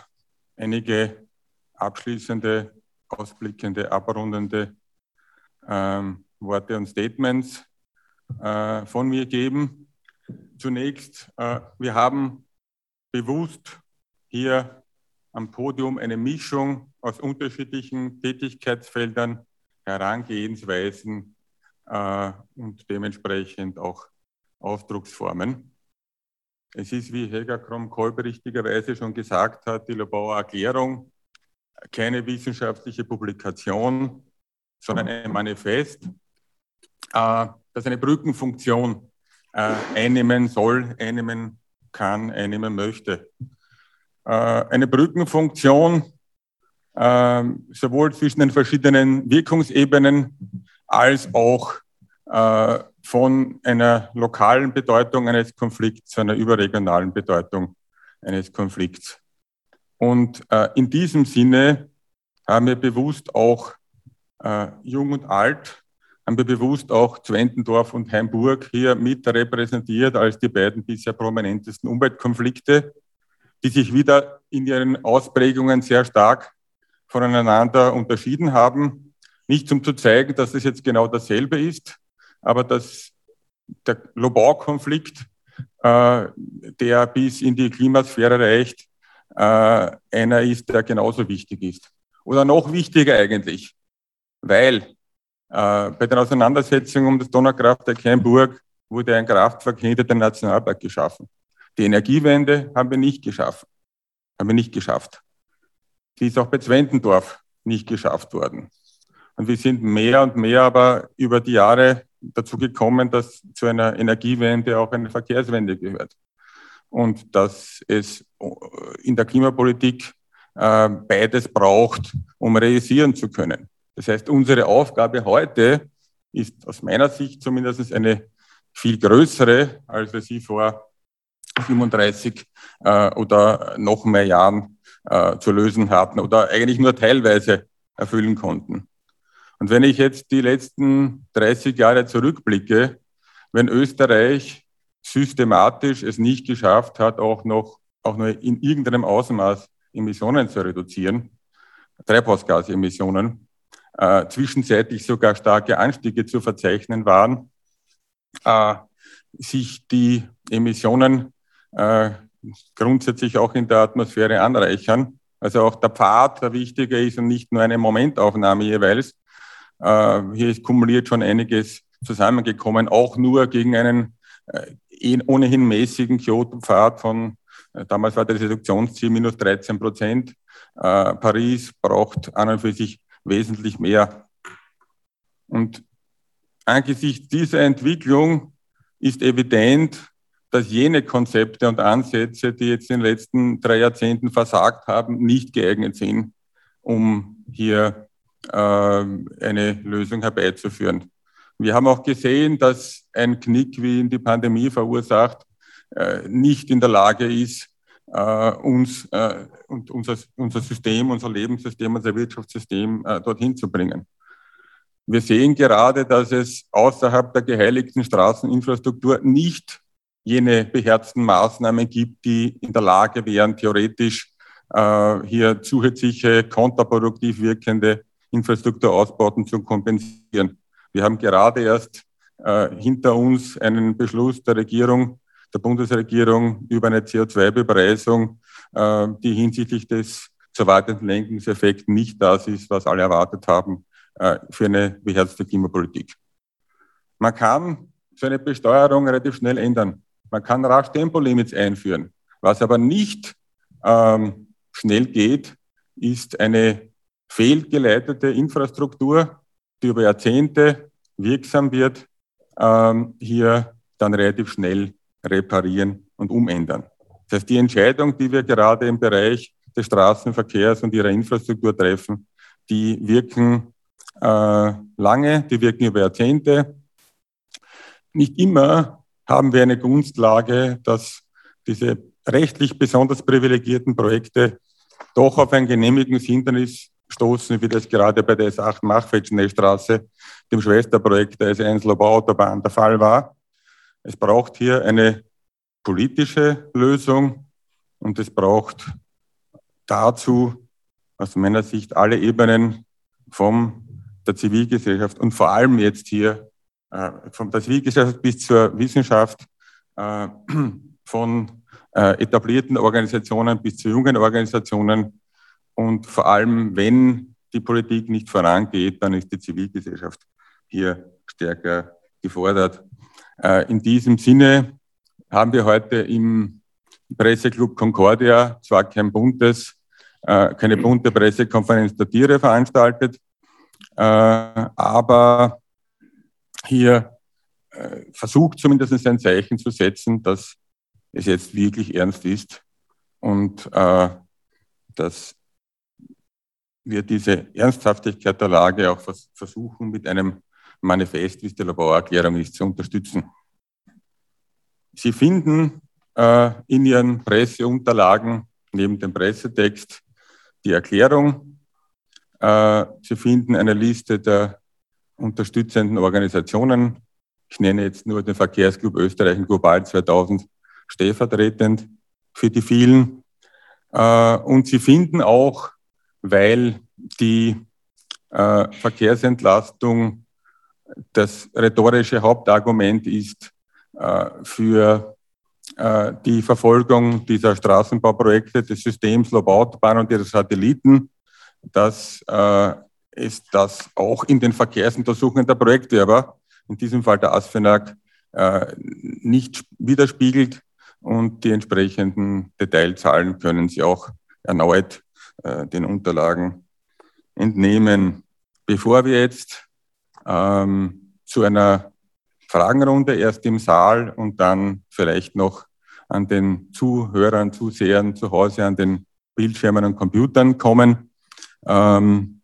einige abschließende, ausblickende, abrundende ähm, Worte und Statements äh, von mir geben. Zunächst, äh, wir haben bewusst hier am Podium eine Mischung aus unterschiedlichen Tätigkeitsfeldern, Herangehensweisen äh, und dementsprechend auch Ausdrucksformen. Es ist, wie Helga Krom-Kolb richtigerweise schon gesagt hat, die Lobauer Erklärung keine wissenschaftliche Publikation, sondern ein Manifest, äh, das eine Brückenfunktion äh, einnehmen soll, einnehmen kann, einnehmen möchte. Äh, eine Brückenfunktion sowohl zwischen den verschiedenen Wirkungsebenen als auch von einer lokalen Bedeutung eines Konflikts zu einer überregionalen Bedeutung eines Konflikts. Und äh, in diesem Sinne haben wir bewusst auch äh, Jung und Alt, haben wir bewusst auch Zwentendorf und Heimburg hier mit repräsentiert als die beiden bisher prominentesten Umweltkonflikte, die sich wieder in ihren Ausprägungen sehr stark voneinander unterschieden haben. Nicht um zu zeigen, dass es jetzt genau dasselbe ist, aber dass der Lobau-Konflikt, äh, der bis in die Klimasphäre reicht, äh, einer ist, der genauso wichtig ist. Oder noch wichtiger eigentlich, weil äh, bei den Auseinandersetzungen um das Donaukraftwerk Heimburg wurde ein Kraftwerk hinter den Nationalpark geschaffen. Die Energiewende haben wir nicht geschaffen, haben wir nicht geschafft. Die ist auch bei Zwentendorf nicht geschafft worden. Und wir sind mehr und mehr aber über die Jahre dazu gekommen, dass zu einer Energiewende auch eine Verkehrswende gehört. Und dass es in der Klimapolitik äh, beides braucht, um realisieren zu können. Das heißt, unsere Aufgabe heute ist aus meiner Sicht zumindest eine viel größere, als wir sie vor 35 äh, oder noch mehr Jahren äh, zu lösen hatten oder eigentlich nur teilweise erfüllen konnten. Und wenn ich jetzt die letzten 30 Jahre zurückblicke, wenn Österreich systematisch es nicht geschafft hat, auch noch auch nur in irgendeinem Ausmaß Emissionen zu reduzieren, Treibhausgasemissionen, äh, zwischenzeitlich sogar starke Anstiege zu verzeichnen waren, äh, sich die Emissionen äh, grundsätzlich auch in der Atmosphäre anreichern. Also auch der Pfad der wichtiger ist und nicht nur eine Momentaufnahme jeweils, äh, hier ist kumuliert schon einiges zusammengekommen, auch nur gegen einen äh, ohnehin mäßigen Kyoto-Pfad von, äh, damals war das Reduktionsziel minus 13 Prozent. Paris braucht an und für sich wesentlich mehr. Und angesichts dieser Entwicklung ist evident, dass jene Konzepte und Ansätze, die jetzt in den letzten drei Jahrzehnten versagt haben, nicht geeignet sind, um hier ähm, eine Lösung herbeizuführen. Wir haben auch gesehen, dass ein Knick, wie ihn die Pandemie verursacht, äh, nicht in der Lage ist, äh, uns äh, und unser, unser System, unser Lebenssystem, unser Wirtschaftssystem dorthin zu bringen. Wir sehen gerade, dass es außerhalb der geheiligten Straßeninfrastruktur nicht jene beherzten Maßnahmen gibt, die in der Lage wären, theoretisch hier zusätzliche kontraproduktiv wirkende Infrastrukturausbauten zu kompensieren. Wir haben gerade erst äh, hinter uns einen Beschluss der Regierung, der Bundesregierung über eine CO2-Bepreisung äh, die hinsichtlich des zu erwartenden Lenkungseffekts nicht das ist, was alle erwartet haben äh, für eine beherzte Klimapolitik. Man kann so eine Besteuerung relativ schnell ändern. Man kann rasch Tempolimits einführen. Was aber nicht ähm, schnell geht, ist eine fehlgeleitete Infrastruktur, die über Jahrzehnte wirksam wird, ähm, hier dann relativ schnell reparieren und umändern. Das heißt, die Entscheidung, die wir gerade im Bereich des Straßenverkehrs und ihrer Infrastruktur treffen, die wirken äh, lange, die wirken über Jahrzehnte. Nicht immer haben wir eine Gunstlage, dass diese rechtlich besonders privilegierten Projekte doch auf ein Genehmigungshindernis stoßen, wie das gerade bei der S8 Machfeldschnellstraße, dem Schwesterprojekt der S1 Lobau-Autobahn der Fall war. Es braucht hier eine politische Lösung und es braucht dazu aus meiner Sicht alle Ebenen vom der Zivilgesellschaft und vor allem jetzt hier von der Zivilgesellschaft bis zur Wissenschaft, äh, von äh, etablierten Organisationen bis zu jungen Organisationen. Und vor allem, wenn die Politik nicht vorangeht, dann ist die Zivilgesellschaft hier stärker gefordert. Äh, in diesem Sinne haben wir heute im Presseclub Concordia zwar kein buntes, äh, keine bunte Pressekonferenz der Tiere veranstaltet, äh, aber hier versucht zumindest ein Zeichen zu setzen, dass es jetzt wirklich ernst ist und äh, dass wir diese Ernsthaftigkeit der Lage auch vers versuchen, mit einem Manifest, wie es die Laborerklärung ist, zu unterstützen. Sie finden äh, in Ihren Presseunterlagen neben dem Pressetext die Erklärung. Äh, Sie finden eine Liste der unterstützenden Organisationen. Ich nenne jetzt nur den Verkehrsclub Österreich Global 2000 stellvertretend für die vielen. Äh, und sie finden auch, weil die äh, Verkehrsentlastung das rhetorische Hauptargument ist äh, für die Verfolgung dieser Straßenbauprojekte des Systems Lobautobahn und ihrer Satelliten, dass es das auch in den Verkehrsuntersuchungen der Projektwerber, in diesem Fall der ASFINAG, nicht widerspiegelt und die entsprechenden Detailzahlen können Sie auch erneut äh, den Unterlagen entnehmen. Bevor wir jetzt ähm, zu einer Fragenrunde erst im Saal und dann vielleicht noch an den Zuhörern, Zusehern zu Hause an den Bildschirmen und Computern kommen, ähm,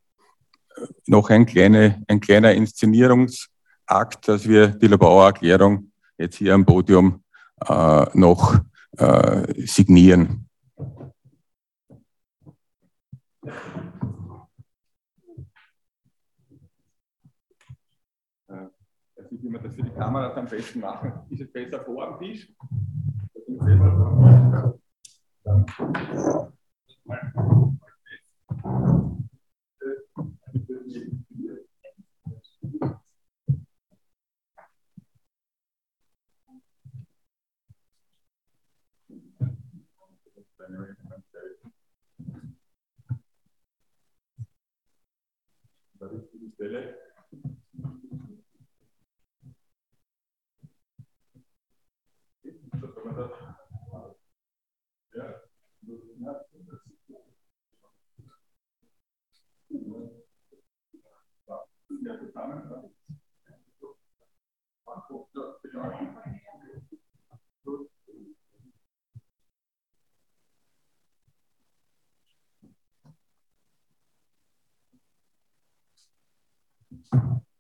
noch ein, kleine, ein kleiner Inszenierungsakt, dass wir die Lobauer Erklärung jetzt hier am Podium äh, noch äh, signieren. Wie man das für die Kamera am besten machen. Ist es besser vor am Tisch? Dann. Stelle. Mm-hmm.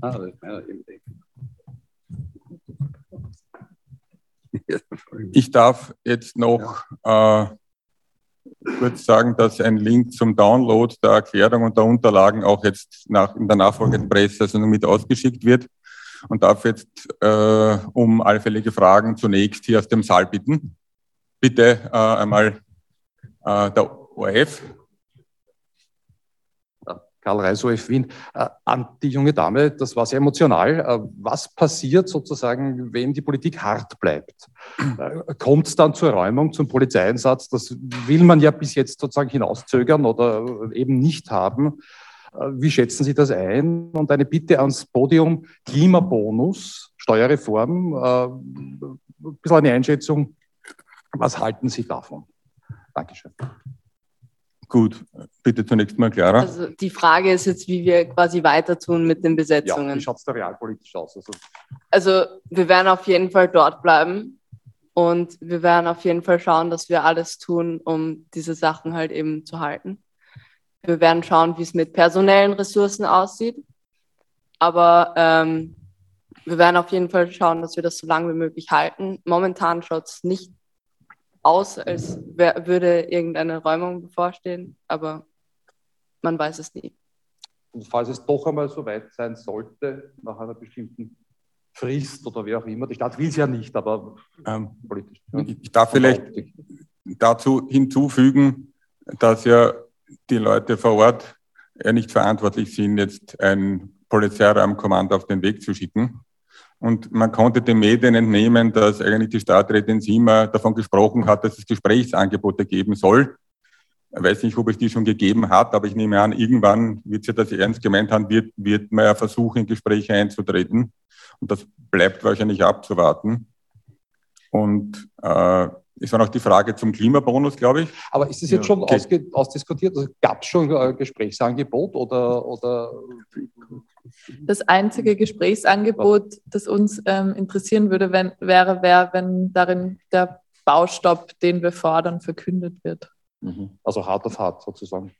Ah, das ist meiner Idee. Ich darf jetzt noch äh, kurz sagen, dass ein Link zum Download der Erklärung und der Unterlagen auch jetzt nach, in der nachfolgenden Pressesendung mit ausgeschickt wird und darf jetzt äh, um allfällige Fragen zunächst hier aus dem Saal bitten. Bitte äh, einmal äh, der ORF. Karl Reisow, Wien. Äh, an die junge Dame, das war sehr emotional. Äh, was passiert sozusagen, wenn die Politik hart bleibt? Äh, Kommt es dann zur Räumung, zum Polizeieinsatz? Das will man ja bis jetzt sozusagen hinauszögern oder eben nicht haben. Wie schätzen Sie das ein? Und eine Bitte ans Podium, Klimabonus, Steuerreform, ein bisschen eine Einschätzung. Was halten Sie davon? Dankeschön. Gut, bitte zunächst mal Clara. Also die Frage ist jetzt, wie wir quasi weiter tun mit den Besetzungen. Ja, wie schaut es da realpolitisch aus? Also, also wir werden auf jeden Fall dort bleiben und wir werden auf jeden Fall schauen, dass wir alles tun, um diese Sachen halt eben zu halten. Wir werden schauen, wie es mit personellen Ressourcen aussieht. Aber ähm, wir werden auf jeden Fall schauen, dass wir das so lange wie möglich halten. Momentan schaut es nicht aus, als wär, würde irgendeine Räumung bevorstehen, aber man weiß es nie. Und falls es doch einmal so weit sein sollte, nach einer bestimmten Frist oder wie auch immer, die Stadt will es ja nicht, aber ähm, politisch. Ja. Ich darf vielleicht dazu hinzufügen, dass ja die Leute vor Ort ja nicht verantwortlich sind, jetzt ein Polizeiraumkommando auf den Weg zu schicken. Und man konnte den Medien entnehmen, dass eigentlich die Stadträtin Sima davon gesprochen hat, dass es Gesprächsangebote geben soll. Ich weiß nicht, ob es die schon gegeben hat, aber ich nehme an, irgendwann wird sie das ernst gemeint haben, wird, wird man ja versuchen, in Gespräche einzutreten. Und das bleibt wahrscheinlich abzuwarten. Und äh, es war noch die Frage zum Klimabonus, glaube ich. Aber ist das jetzt ja, schon okay. ausdiskutiert? Also, Gab es schon ein Gesprächsangebot oder, oder das einzige Gesprächsangebot, das uns ähm, interessieren würde, wenn, wäre, wär, wenn darin der Baustopp, den wir fordern, verkündet wird. Mhm. Also hart auf hart sozusagen.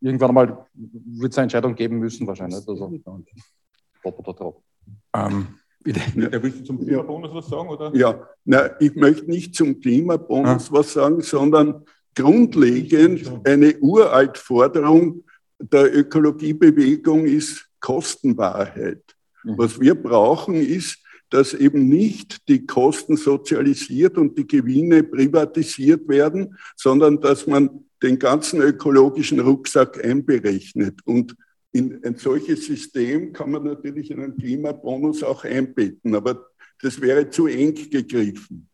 Irgendwann einmal wird es eine Entscheidung geben müssen, wahrscheinlich. Also, top Ähm, ja, willst du zum Klimabonus was sagen? Oder? Ja, na, ich möchte nicht zum Klimabonus ah. was sagen, sondern grundlegend eine uralt Forderung der Ökologiebewegung ist Kostenwahrheit. Mhm. Was wir brauchen, ist, dass eben nicht die Kosten sozialisiert und die Gewinne privatisiert werden, sondern dass man den ganzen ökologischen Rucksack einberechnet. Und in ein solches System kann man natürlich einen Klimabonus auch einbetten, aber das wäre zu eng gegriffen.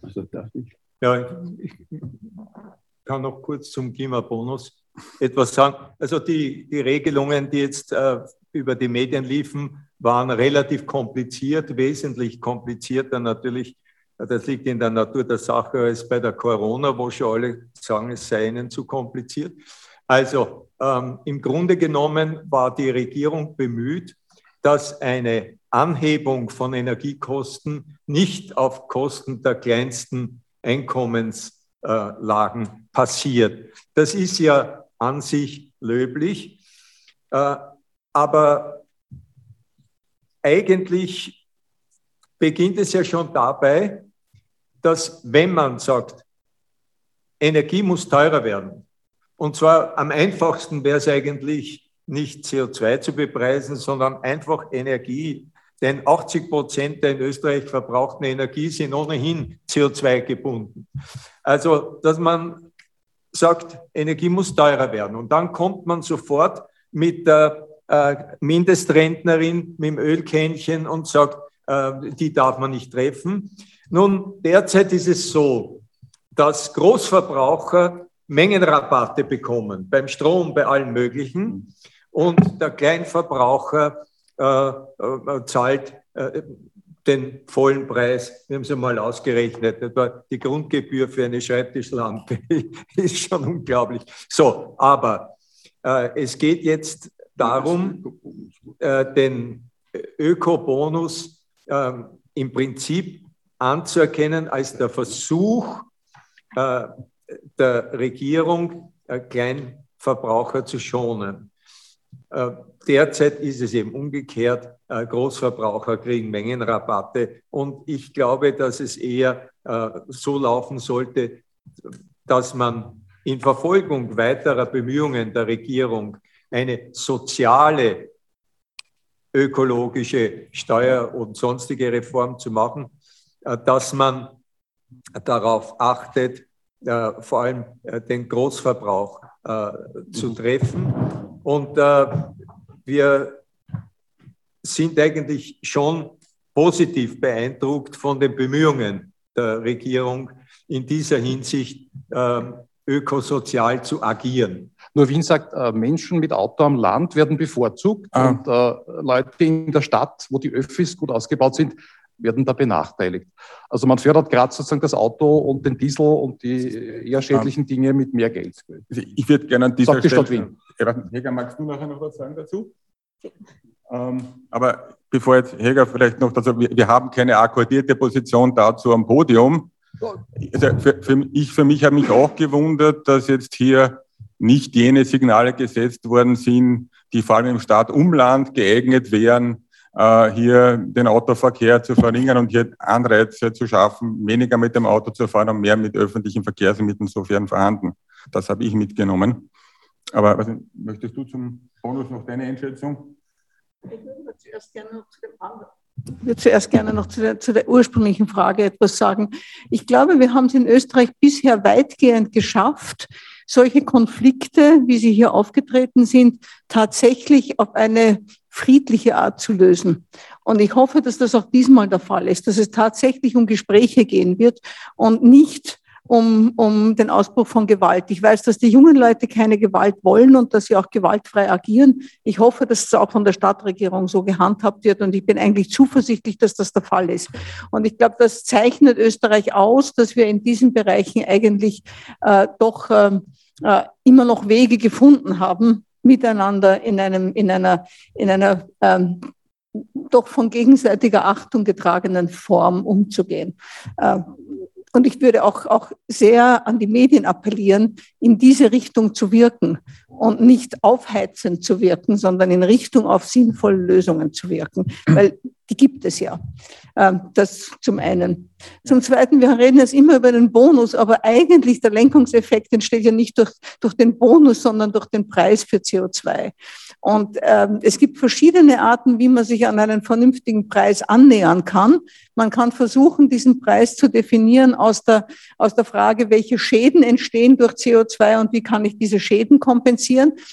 Also darf ich? Ja, ich kann noch kurz zum Klimabonus etwas sagen. Also die, die Regelungen, die jetzt äh, über die Medien liefen, waren relativ kompliziert, wesentlich komplizierter natürlich. Das liegt in der Natur der Sache als bei der Corona, wo schon alle sagen, es sei ihnen zu kompliziert. Also ähm, im Grunde genommen war die Regierung bemüht, dass eine Anhebung von Energiekosten nicht auf Kosten der kleinsten Einkommenslagen passiert. Das ist ja an sich löblich. Äh, aber eigentlich beginnt es ja schon dabei, dass wenn man sagt, Energie muss teurer werden, und zwar am einfachsten wäre es eigentlich nicht CO2 zu bepreisen, sondern einfach Energie. Denn 80 Prozent der in Österreich verbrauchten Energie sind ohnehin CO2 gebunden. Also, dass man sagt, Energie muss teurer werden. Und dann kommt man sofort mit der äh, Mindestrentnerin mit dem Ölkännchen und sagt, äh, die darf man nicht treffen. Nun, derzeit ist es so, dass Großverbraucher Mengenrabatte bekommen beim Strom, bei allen möglichen. Und der Kleinverbraucher äh, äh zahlt äh, den vollen Preis, wir haben es einmal ausgerechnet, die Grundgebühr für eine Schreibtischlampe ist schon unglaublich. So, aber äh, es geht jetzt darum, äh, den Ökobonus äh, im Prinzip anzuerkennen als der Versuch äh, der Regierung, Kleinverbraucher zu schonen. Äh, derzeit ist es eben umgekehrt. Äh, Großverbraucher kriegen Mengenrabatte. Und ich glaube, dass es eher äh, so laufen sollte, dass man in Verfolgung weiterer Bemühungen der Regierung eine soziale, ökologische Steuer- und sonstige Reform zu machen, dass man darauf achtet, vor allem den Großverbrauch zu treffen und äh, wir sind eigentlich schon positiv beeindruckt von den Bemühungen der Regierung in dieser Hinsicht äh, ökosozial zu agieren. Nur Wien sagt, äh, Menschen mit Auto am Land werden bevorzugt ah. und äh, Leute in der Stadt, wo die Öffis gut ausgebaut sind, werden da benachteiligt. Also man fördert gerade sozusagen das Auto und den Diesel und die eher schädlichen. Dinge mit mehr Geld. Ich würde gerne an dieser Sagt die Stadt Wien. Heger, magst du nachher noch was sagen dazu? Ähm, aber bevor jetzt Heger vielleicht noch dazu, wir, wir, haben keine akkordierte Position dazu am Podium. Also für, für, ich für mich habe mich auch gewundert, dass jetzt hier nicht jene Signale gesetzt worden sind, die vor allem im Staat Umland geeignet wären, hier den Autoverkehr zu verringern und hier Anreize zu schaffen, weniger mit dem Auto zu fahren und mehr mit öffentlichen Verkehrsmitteln, sofern vorhanden. Das habe ich mitgenommen. Aber was, möchtest du zum Bonus noch deine Einschätzung? Ich würde zuerst gerne noch zu dem anderen ich würde zuerst gerne noch zu der, zu der, ursprünglichen Frage etwas sagen. Ich glaube, wir haben es in Österreich bisher weitgehend geschafft, solche Konflikte, wie sie hier aufgetreten sind, tatsächlich auf eine friedliche Art zu lösen. Und ich hoffe, dass das auch diesmal der Fall ist, dass es tatsächlich um Gespräche gehen wird und nicht um, um den Ausbruch von Gewalt. Ich weiß, dass die jungen Leute keine Gewalt wollen und dass sie auch gewaltfrei agieren. Ich hoffe, dass es auch von der Stadtregierung so gehandhabt wird und ich bin eigentlich zuversichtlich, dass das der Fall ist. Und ich glaube, das zeichnet Österreich aus, dass wir in diesen Bereichen eigentlich äh, doch äh, äh, immer noch Wege gefunden haben, miteinander in einem, in einer, in einer ähm, doch von gegenseitiger Achtung getragenen Form umzugehen. Äh, und ich würde auch, auch sehr an die Medien appellieren, in diese Richtung zu wirken und nicht aufheizend zu wirken, sondern in Richtung auf sinnvolle Lösungen zu wirken, weil die gibt es ja. Ähm, das zum einen. Zum Zweiten, wir reden jetzt immer über den Bonus, aber eigentlich der Lenkungseffekt entsteht ja nicht durch, durch den Bonus, sondern durch den Preis für CO2. Und ähm, es gibt verschiedene Arten, wie man sich an einen vernünftigen Preis annähern kann. Man kann versuchen, diesen Preis zu definieren aus der, aus der Frage, welche Schäden entstehen durch CO2 und wie kann ich diese Schäden kompensieren.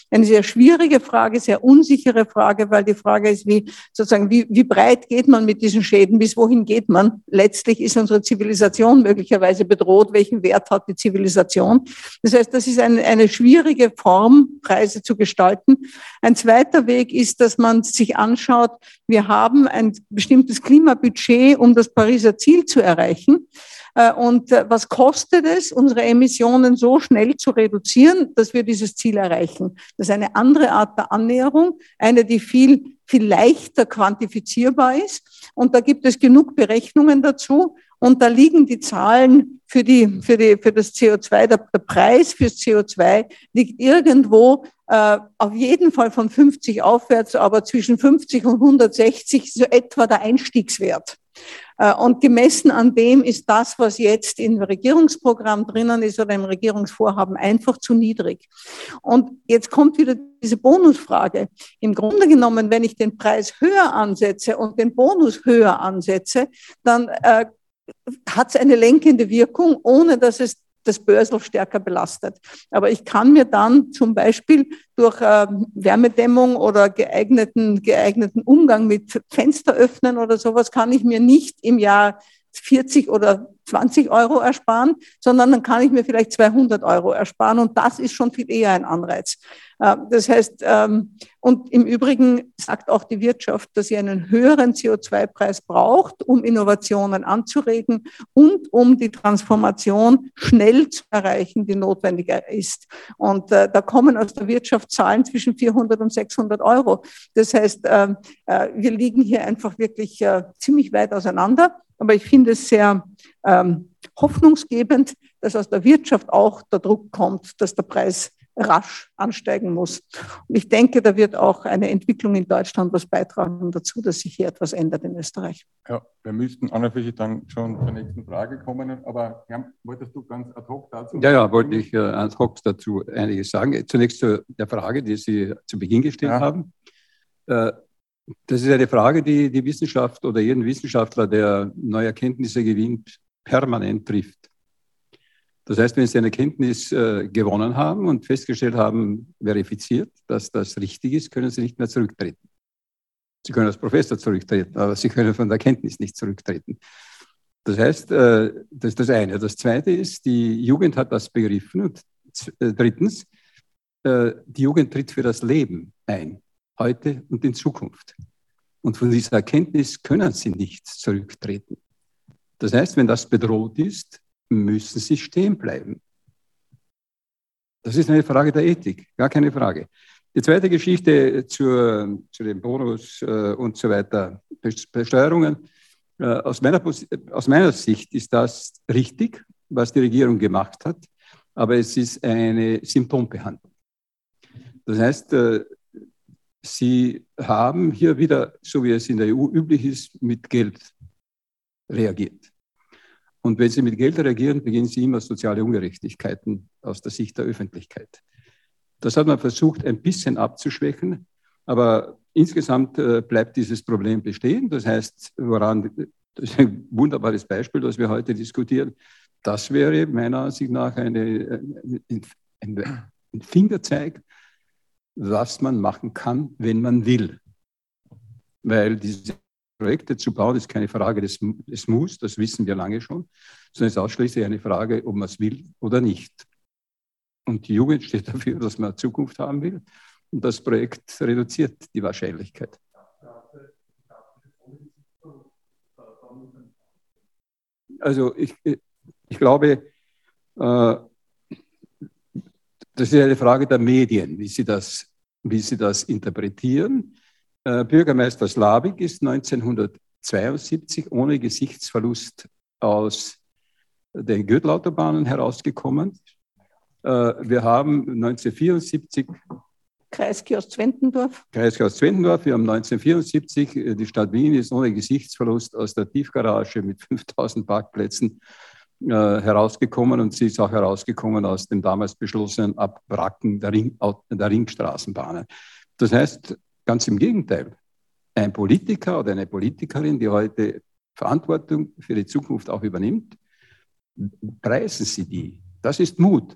Eine sehr schwierige Frage, sehr unsichere Frage, weil die Frage ist, wie sozusagen, wie, wie breit geht man mit diesen Schäden, bis wohin geht man? Letztlich ist unsere Zivilisation möglicherweise bedroht. Welchen Wert hat die Zivilisation? Das heißt, das ist eine, eine schwierige Form, Preise zu gestalten. Ein zweiter Weg ist, dass man sich anschaut, wir haben ein bestimmtes Klimabudget, um das Pariser Ziel zu erreichen. Äh, und äh, was kostet es, unsere Emissionen so schnell zu reduzieren, dass wir dieses Ziel erreichen? Das ist eine andere Art der Annäherung, eine, die viel, viel leichter quantifizierbar ist. Und da gibt es genug Berechnungen dazu. Und da liegen die Zahlen für, die, für, die, für das CO2, der, der Preis fürs CO2 liegt irgendwo äh, auf jeden Fall von 50 aufwärts, aber zwischen 50 und 160 so etwa der Einstiegswert. Äh, und gemessen an dem ist das, was jetzt im Regierungsprogramm drinnen ist oder im Regierungsvorhaben, einfach zu niedrig. Und jetzt kommt wieder diese Bonusfrage. Im Grunde genommen, wenn ich den Preis höher ansetze und den Bonus höher ansetze, dann äh, hat es eine lenkende Wirkung, ohne dass es das Börsel stärker belastet. Aber ich kann mir dann zum Beispiel durch äh, Wärmedämmung oder geeigneten, geeigneten Umgang mit Fenster öffnen oder sowas, kann ich mir nicht im Jahr 40 oder 20 Euro ersparen, sondern dann kann ich mir vielleicht 200 Euro ersparen und das ist schon viel eher ein Anreiz. Äh, das heißt, ähm, und im Übrigen sagt auch die Wirtschaft, dass sie einen höheren CO2-Preis braucht, um Innovationen anzuregen und um die Transformation schnell zu erreichen, die notwendiger ist. Und äh, da kommen aus der Wirtschaft Zahlen zwischen 400 und 600 Euro. Das heißt, ähm, äh, wir liegen hier einfach wirklich ziemlich weit auseinander. Aber ich finde es sehr ähm, hoffnungsgebend, dass aus der Wirtschaft auch der Druck kommt, dass der Preis rasch ansteigen muss. Und ich denke, da wird auch eine Entwicklung in Deutschland was beitragen dazu, dass sich hier etwas ändert in Österreich. Ja, wir müssten an und für sich dann schon zur nächsten Frage kommen, aber Jan, wolltest du ganz ad hoc dazu? Ja, ja, wollte ich äh, ad hoc dazu einiges sagen. Zunächst zu der Frage, die Sie zu Beginn gestellt ja. haben. Äh, das ist eine Frage, die die Wissenschaft oder jeden Wissenschaftler, der neue Erkenntnisse gewinnt, permanent trifft. Das heißt, wenn Sie eine Erkenntnis äh, gewonnen haben und festgestellt haben, verifiziert, dass das richtig ist, können Sie nicht mehr zurücktreten. Sie können als Professor zurücktreten, aber Sie können von der Erkenntnis nicht zurücktreten. Das heißt, äh, das ist das eine. Das zweite ist, die Jugend hat das begriffen. Und äh, drittens, äh, die Jugend tritt für das Leben ein, heute und in Zukunft. Und von dieser Erkenntnis können sie nicht zurücktreten. Das heißt, wenn das bedroht ist, müssen sie stehen bleiben. Das ist eine Frage der Ethik, gar keine Frage. Die zweite Geschichte zur, zu dem Bonus äh, und so weiter, Besteuerungen. Äh, aus, meiner, aus meiner Sicht ist das richtig, was die Regierung gemacht hat, aber es ist eine Symptombehandlung. Das heißt, äh, sie haben hier wieder, so wie es in der EU üblich ist, mit Geld reagiert. Und wenn Sie mit Geld reagieren, beginnen Sie immer soziale Ungerechtigkeiten aus der Sicht der Öffentlichkeit. Das hat man versucht, ein bisschen abzuschwächen, aber insgesamt äh, bleibt dieses Problem bestehen. Das heißt, woran, das ist ein wunderbares Beispiel, das wir heute diskutieren. Das wäre meiner Ansicht nach eine, ein, ein Fingerzeig, was man machen kann, wenn man will. Weil diese Projekte zu bauen, ist keine Frage des, des Muss, das wissen wir lange schon, sondern es ist ausschließlich eine Frage, ob man es will oder nicht. Und die Jugend steht dafür, dass man Zukunft haben will. Und das Projekt reduziert die Wahrscheinlichkeit. Also ich, ich glaube, äh, das ist eine Frage der Medien, wie sie das, wie sie das interpretieren. Äh, Bürgermeister Slavik ist 1972 ohne Gesichtsverlust aus den Gürtelautobahnen herausgekommen. Äh, wir haben 1974 Kreiskiosk Zwentendorf. Kreiskiosk Zwentendorf. Wir haben 1974, äh, die Stadt Wien ist ohne Gesichtsverlust aus der Tiefgarage mit 5000 Parkplätzen herausgekommen und sie ist auch herausgekommen aus dem damals beschlossenen Abwracken der, Ring, der Ringstraßenbahnen. Das heißt, Ganz im Gegenteil. Ein Politiker oder eine Politikerin, die heute Verantwortung für die Zukunft auch übernimmt, preisen Sie die. Das ist Mut.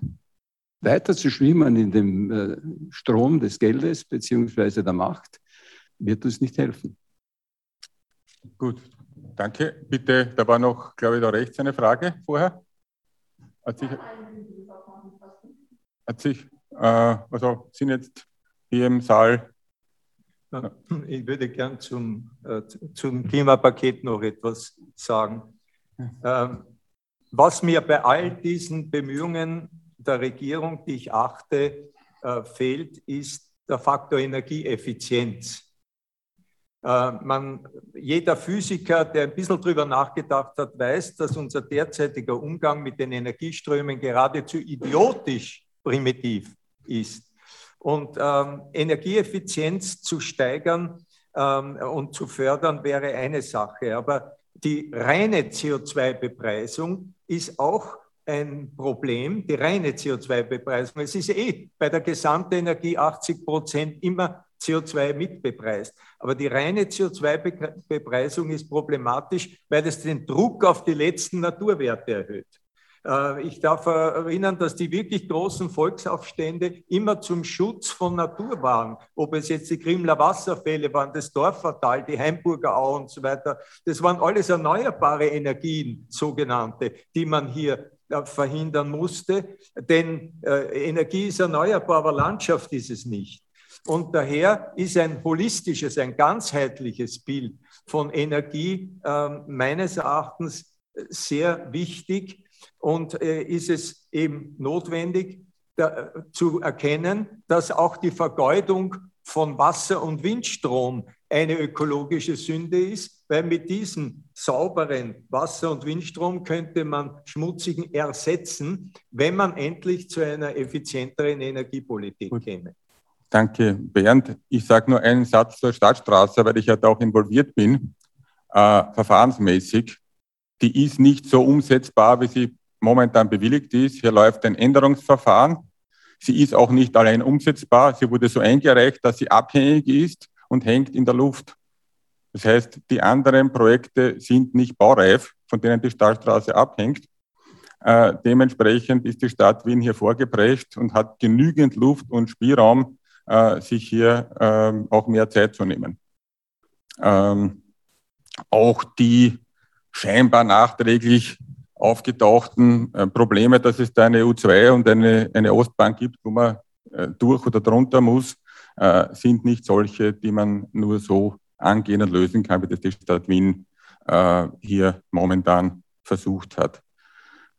Weiter zu schwimmen in dem äh, Strom des Geldes bzw. der Macht wird uns nicht helfen. Gut, danke. Bitte, da war noch, glaube ich, da rechts eine Frage vorher. Hat sich, hat sich äh, also sind jetzt hier im Saal ich würde gern zum, äh, zum Klimapaket noch etwas sagen. Ähm, was mir bei all diesen Bemühungen der Regierung, die ich achte, äh, fehlt, ist der Faktor Energieeffizienz. Äh, man, jeder Physiker, der ein bisschen darüber nachgedacht hat, weiß, dass unser derzeitiger Umgang mit den Energieströmen geradezu idiotisch primitiv ist. Und ähm, Energieeffizienz zu steigern ähm, und zu fördern wäre eine Sache. Aber die reine CO2-Bepreisung ist auch ein Problem, die reine CO2-Bepreisung. Es ist eh bei der Gesamtenergie 80 Prozent immer CO2 mitbepreist. Aber die reine CO2-Bepreisung ist problematisch, weil es den Druck auf die letzten Naturwerte erhöht. Äh, ich darf erinnern, dass die wirklich großen Volksaufstände immer zum Schutz von Natur waren. Ob es jetzt die Grimler Wasserfälle waren, das Dorfertal, die Heimburger Au und so weiter. Das waren alles erneuerbare Energien, sogenannte, die man hier äh, verhindern musste. Denn äh, Energie ist erneuerbar, aber Landschaft ist es nicht. Und daher ist ein holistisches, ein ganzheitliches Bild von Energie äh, meines Erachtens sehr wichtig und äh, ist es eben notwendig da, zu erkennen, dass auch die Vergeudung von Wasser und Windstrom eine ökologische Sünde ist, weil mit diesem sauberen Wasser- und Windstrom könnte man schmutzigen ersetzen, wenn man endlich zu einer effizienteren Energiepolitik Gut. käme. Danke, Bernd. Ich sage nur einen Satz zur Stadtstraße, weil ich ja da auch involviert bin, äh, verfahrensmäßig. Die ist nicht so umsetzbar, wie sie momentan bewilligt ist. Hier läuft ein Änderungsverfahren. Sie ist auch nicht allein umsetzbar. Sie wurde so eingereicht, dass sie abhängig ist und hängt in der Luft. Das heißt, die anderen Projekte sind nicht baureif, von denen die Stadtstraße abhängt. Äh, dementsprechend ist die Stadt Wien hier vorgeprescht und hat genügend Luft und Spielraum, äh, sich hier äh, auch mehr Zeit zu nehmen. Ähm, auch die scheinbar nachträglich aufgetauchten äh, Probleme, dass es da eine U2 und eine, eine Ostbahn gibt, wo man äh, durch oder drunter muss, äh, sind nicht solche, die man nur so angehen und lösen kann, wie das die Stadt Wien äh, hier momentan versucht hat.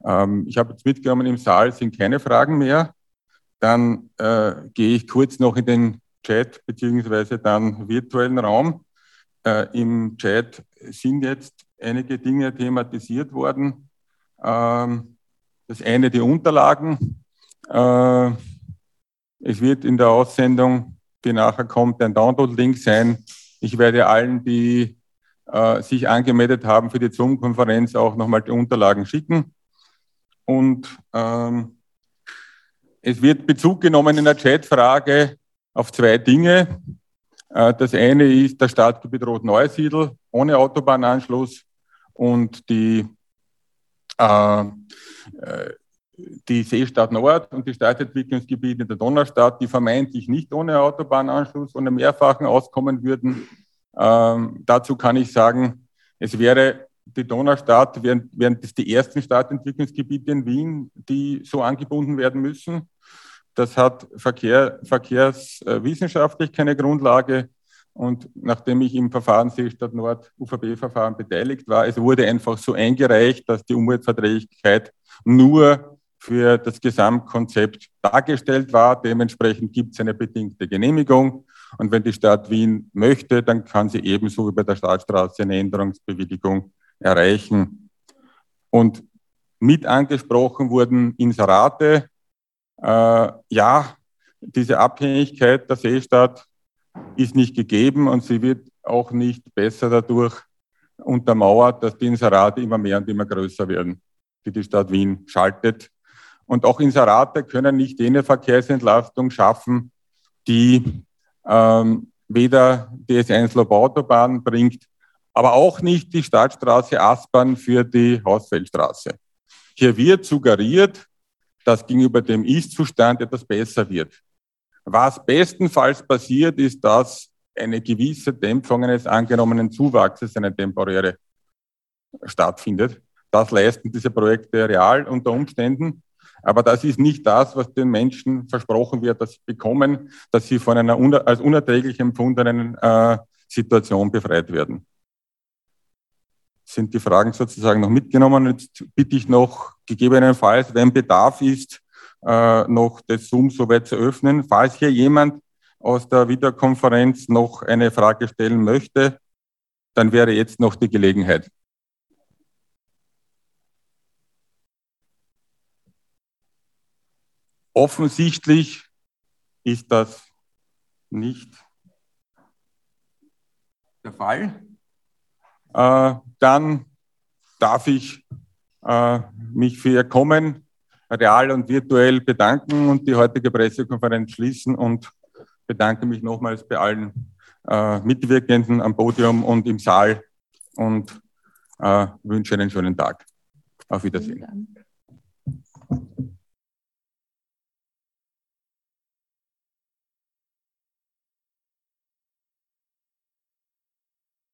Ähm, ich habe jetzt mitgenommen, im Saal sind keine Fragen mehr. Dann äh, gehe ich kurz noch in den Chat beziehungsweise dann virtuellen Raum. Äh, Im Chat sind jetzt einige Dinge thematisiert worden. Ähm, das eine die Unterlagen. Äh, es wird in der Aussendung, die nachher kommt, ein Download-Link sein. Ich werde allen, die äh, sich angemeldet haben für die Zoom-Konferenz, auch nochmal die Unterlagen schicken. Und ähm, es wird Bezug genommen in der Chatfrage auf zwei Dinge. Äh, das eine ist das Stadtgebiet Rot-Neusiedl ohne Autobahnanschluss und die äh, äh, die Seestadt Nord und die Stadtentwicklungsgebiete der Donaustadt, die vermeintlich nicht ohne Autobahnanschluss, ohne mehrfachen auskommen würden. Ähm, dazu kann ich sagen, es wäre die Donaustadt, wären, wären das die ersten Stadtentwicklungsgebiete in Wien, die so angebunden werden müssen. Das hat Verkehr, verkehrswissenschaftlich keine Grundlage. Und nachdem ich im Verfahren Seestadt Nord UVB-Verfahren beteiligt war, es wurde einfach so eingereicht, dass die Umweltverträglichkeit nur für das Gesamtkonzept dargestellt war. Dementsprechend gibt es eine bedingte Genehmigung. Und wenn die Stadt Wien möchte, dann kann sie ebenso wie bei der Stadtstraße eine Änderungsbewilligung erreichen. Und mit angesprochen wurden Inserate. Äh, ja, diese Abhängigkeit der Seestadt ist nicht gegeben und sie wird auch nicht besser dadurch untermauert, dass die Inserate immer mehr und immer größer werden, die die Stadt Wien schaltet. Und auch Inserate können nicht jene Verkehrsentlastung schaffen, die ähm, weder DS1 Lobautobahn bringt, aber auch nicht die Stadtstraße Aspern für die Hausfeldstraße. Hier wird suggeriert, dass gegenüber dem Ist-Zustand etwas besser wird. Was bestenfalls passiert, ist, dass eine gewisse Dämpfung eines angenommenen Zuwachses, eine temporäre, stattfindet. Das leisten diese Projekte real unter Umständen. Aber das ist nicht das, was den Menschen versprochen wird, dass sie bekommen, dass sie von einer als unerträglich empfundenen äh, Situation befreit werden. Sind die Fragen sozusagen noch mitgenommen? Jetzt bitte ich noch gegebenenfalls, wenn Bedarf ist, äh, noch das Zoom soweit zu öffnen. Falls hier jemand aus der Videokonferenz noch eine Frage stellen möchte, dann wäre jetzt noch die Gelegenheit. Offensichtlich ist das nicht der Fall. Äh, dann darf ich äh, mich für Ihr Kommen real und virtuell bedanken und die heutige Pressekonferenz schließen und bedanke mich nochmals bei allen äh, Mitwirkenden am Podium und im Saal und wünsche einen schönen Tag. Auf Wiedersehen.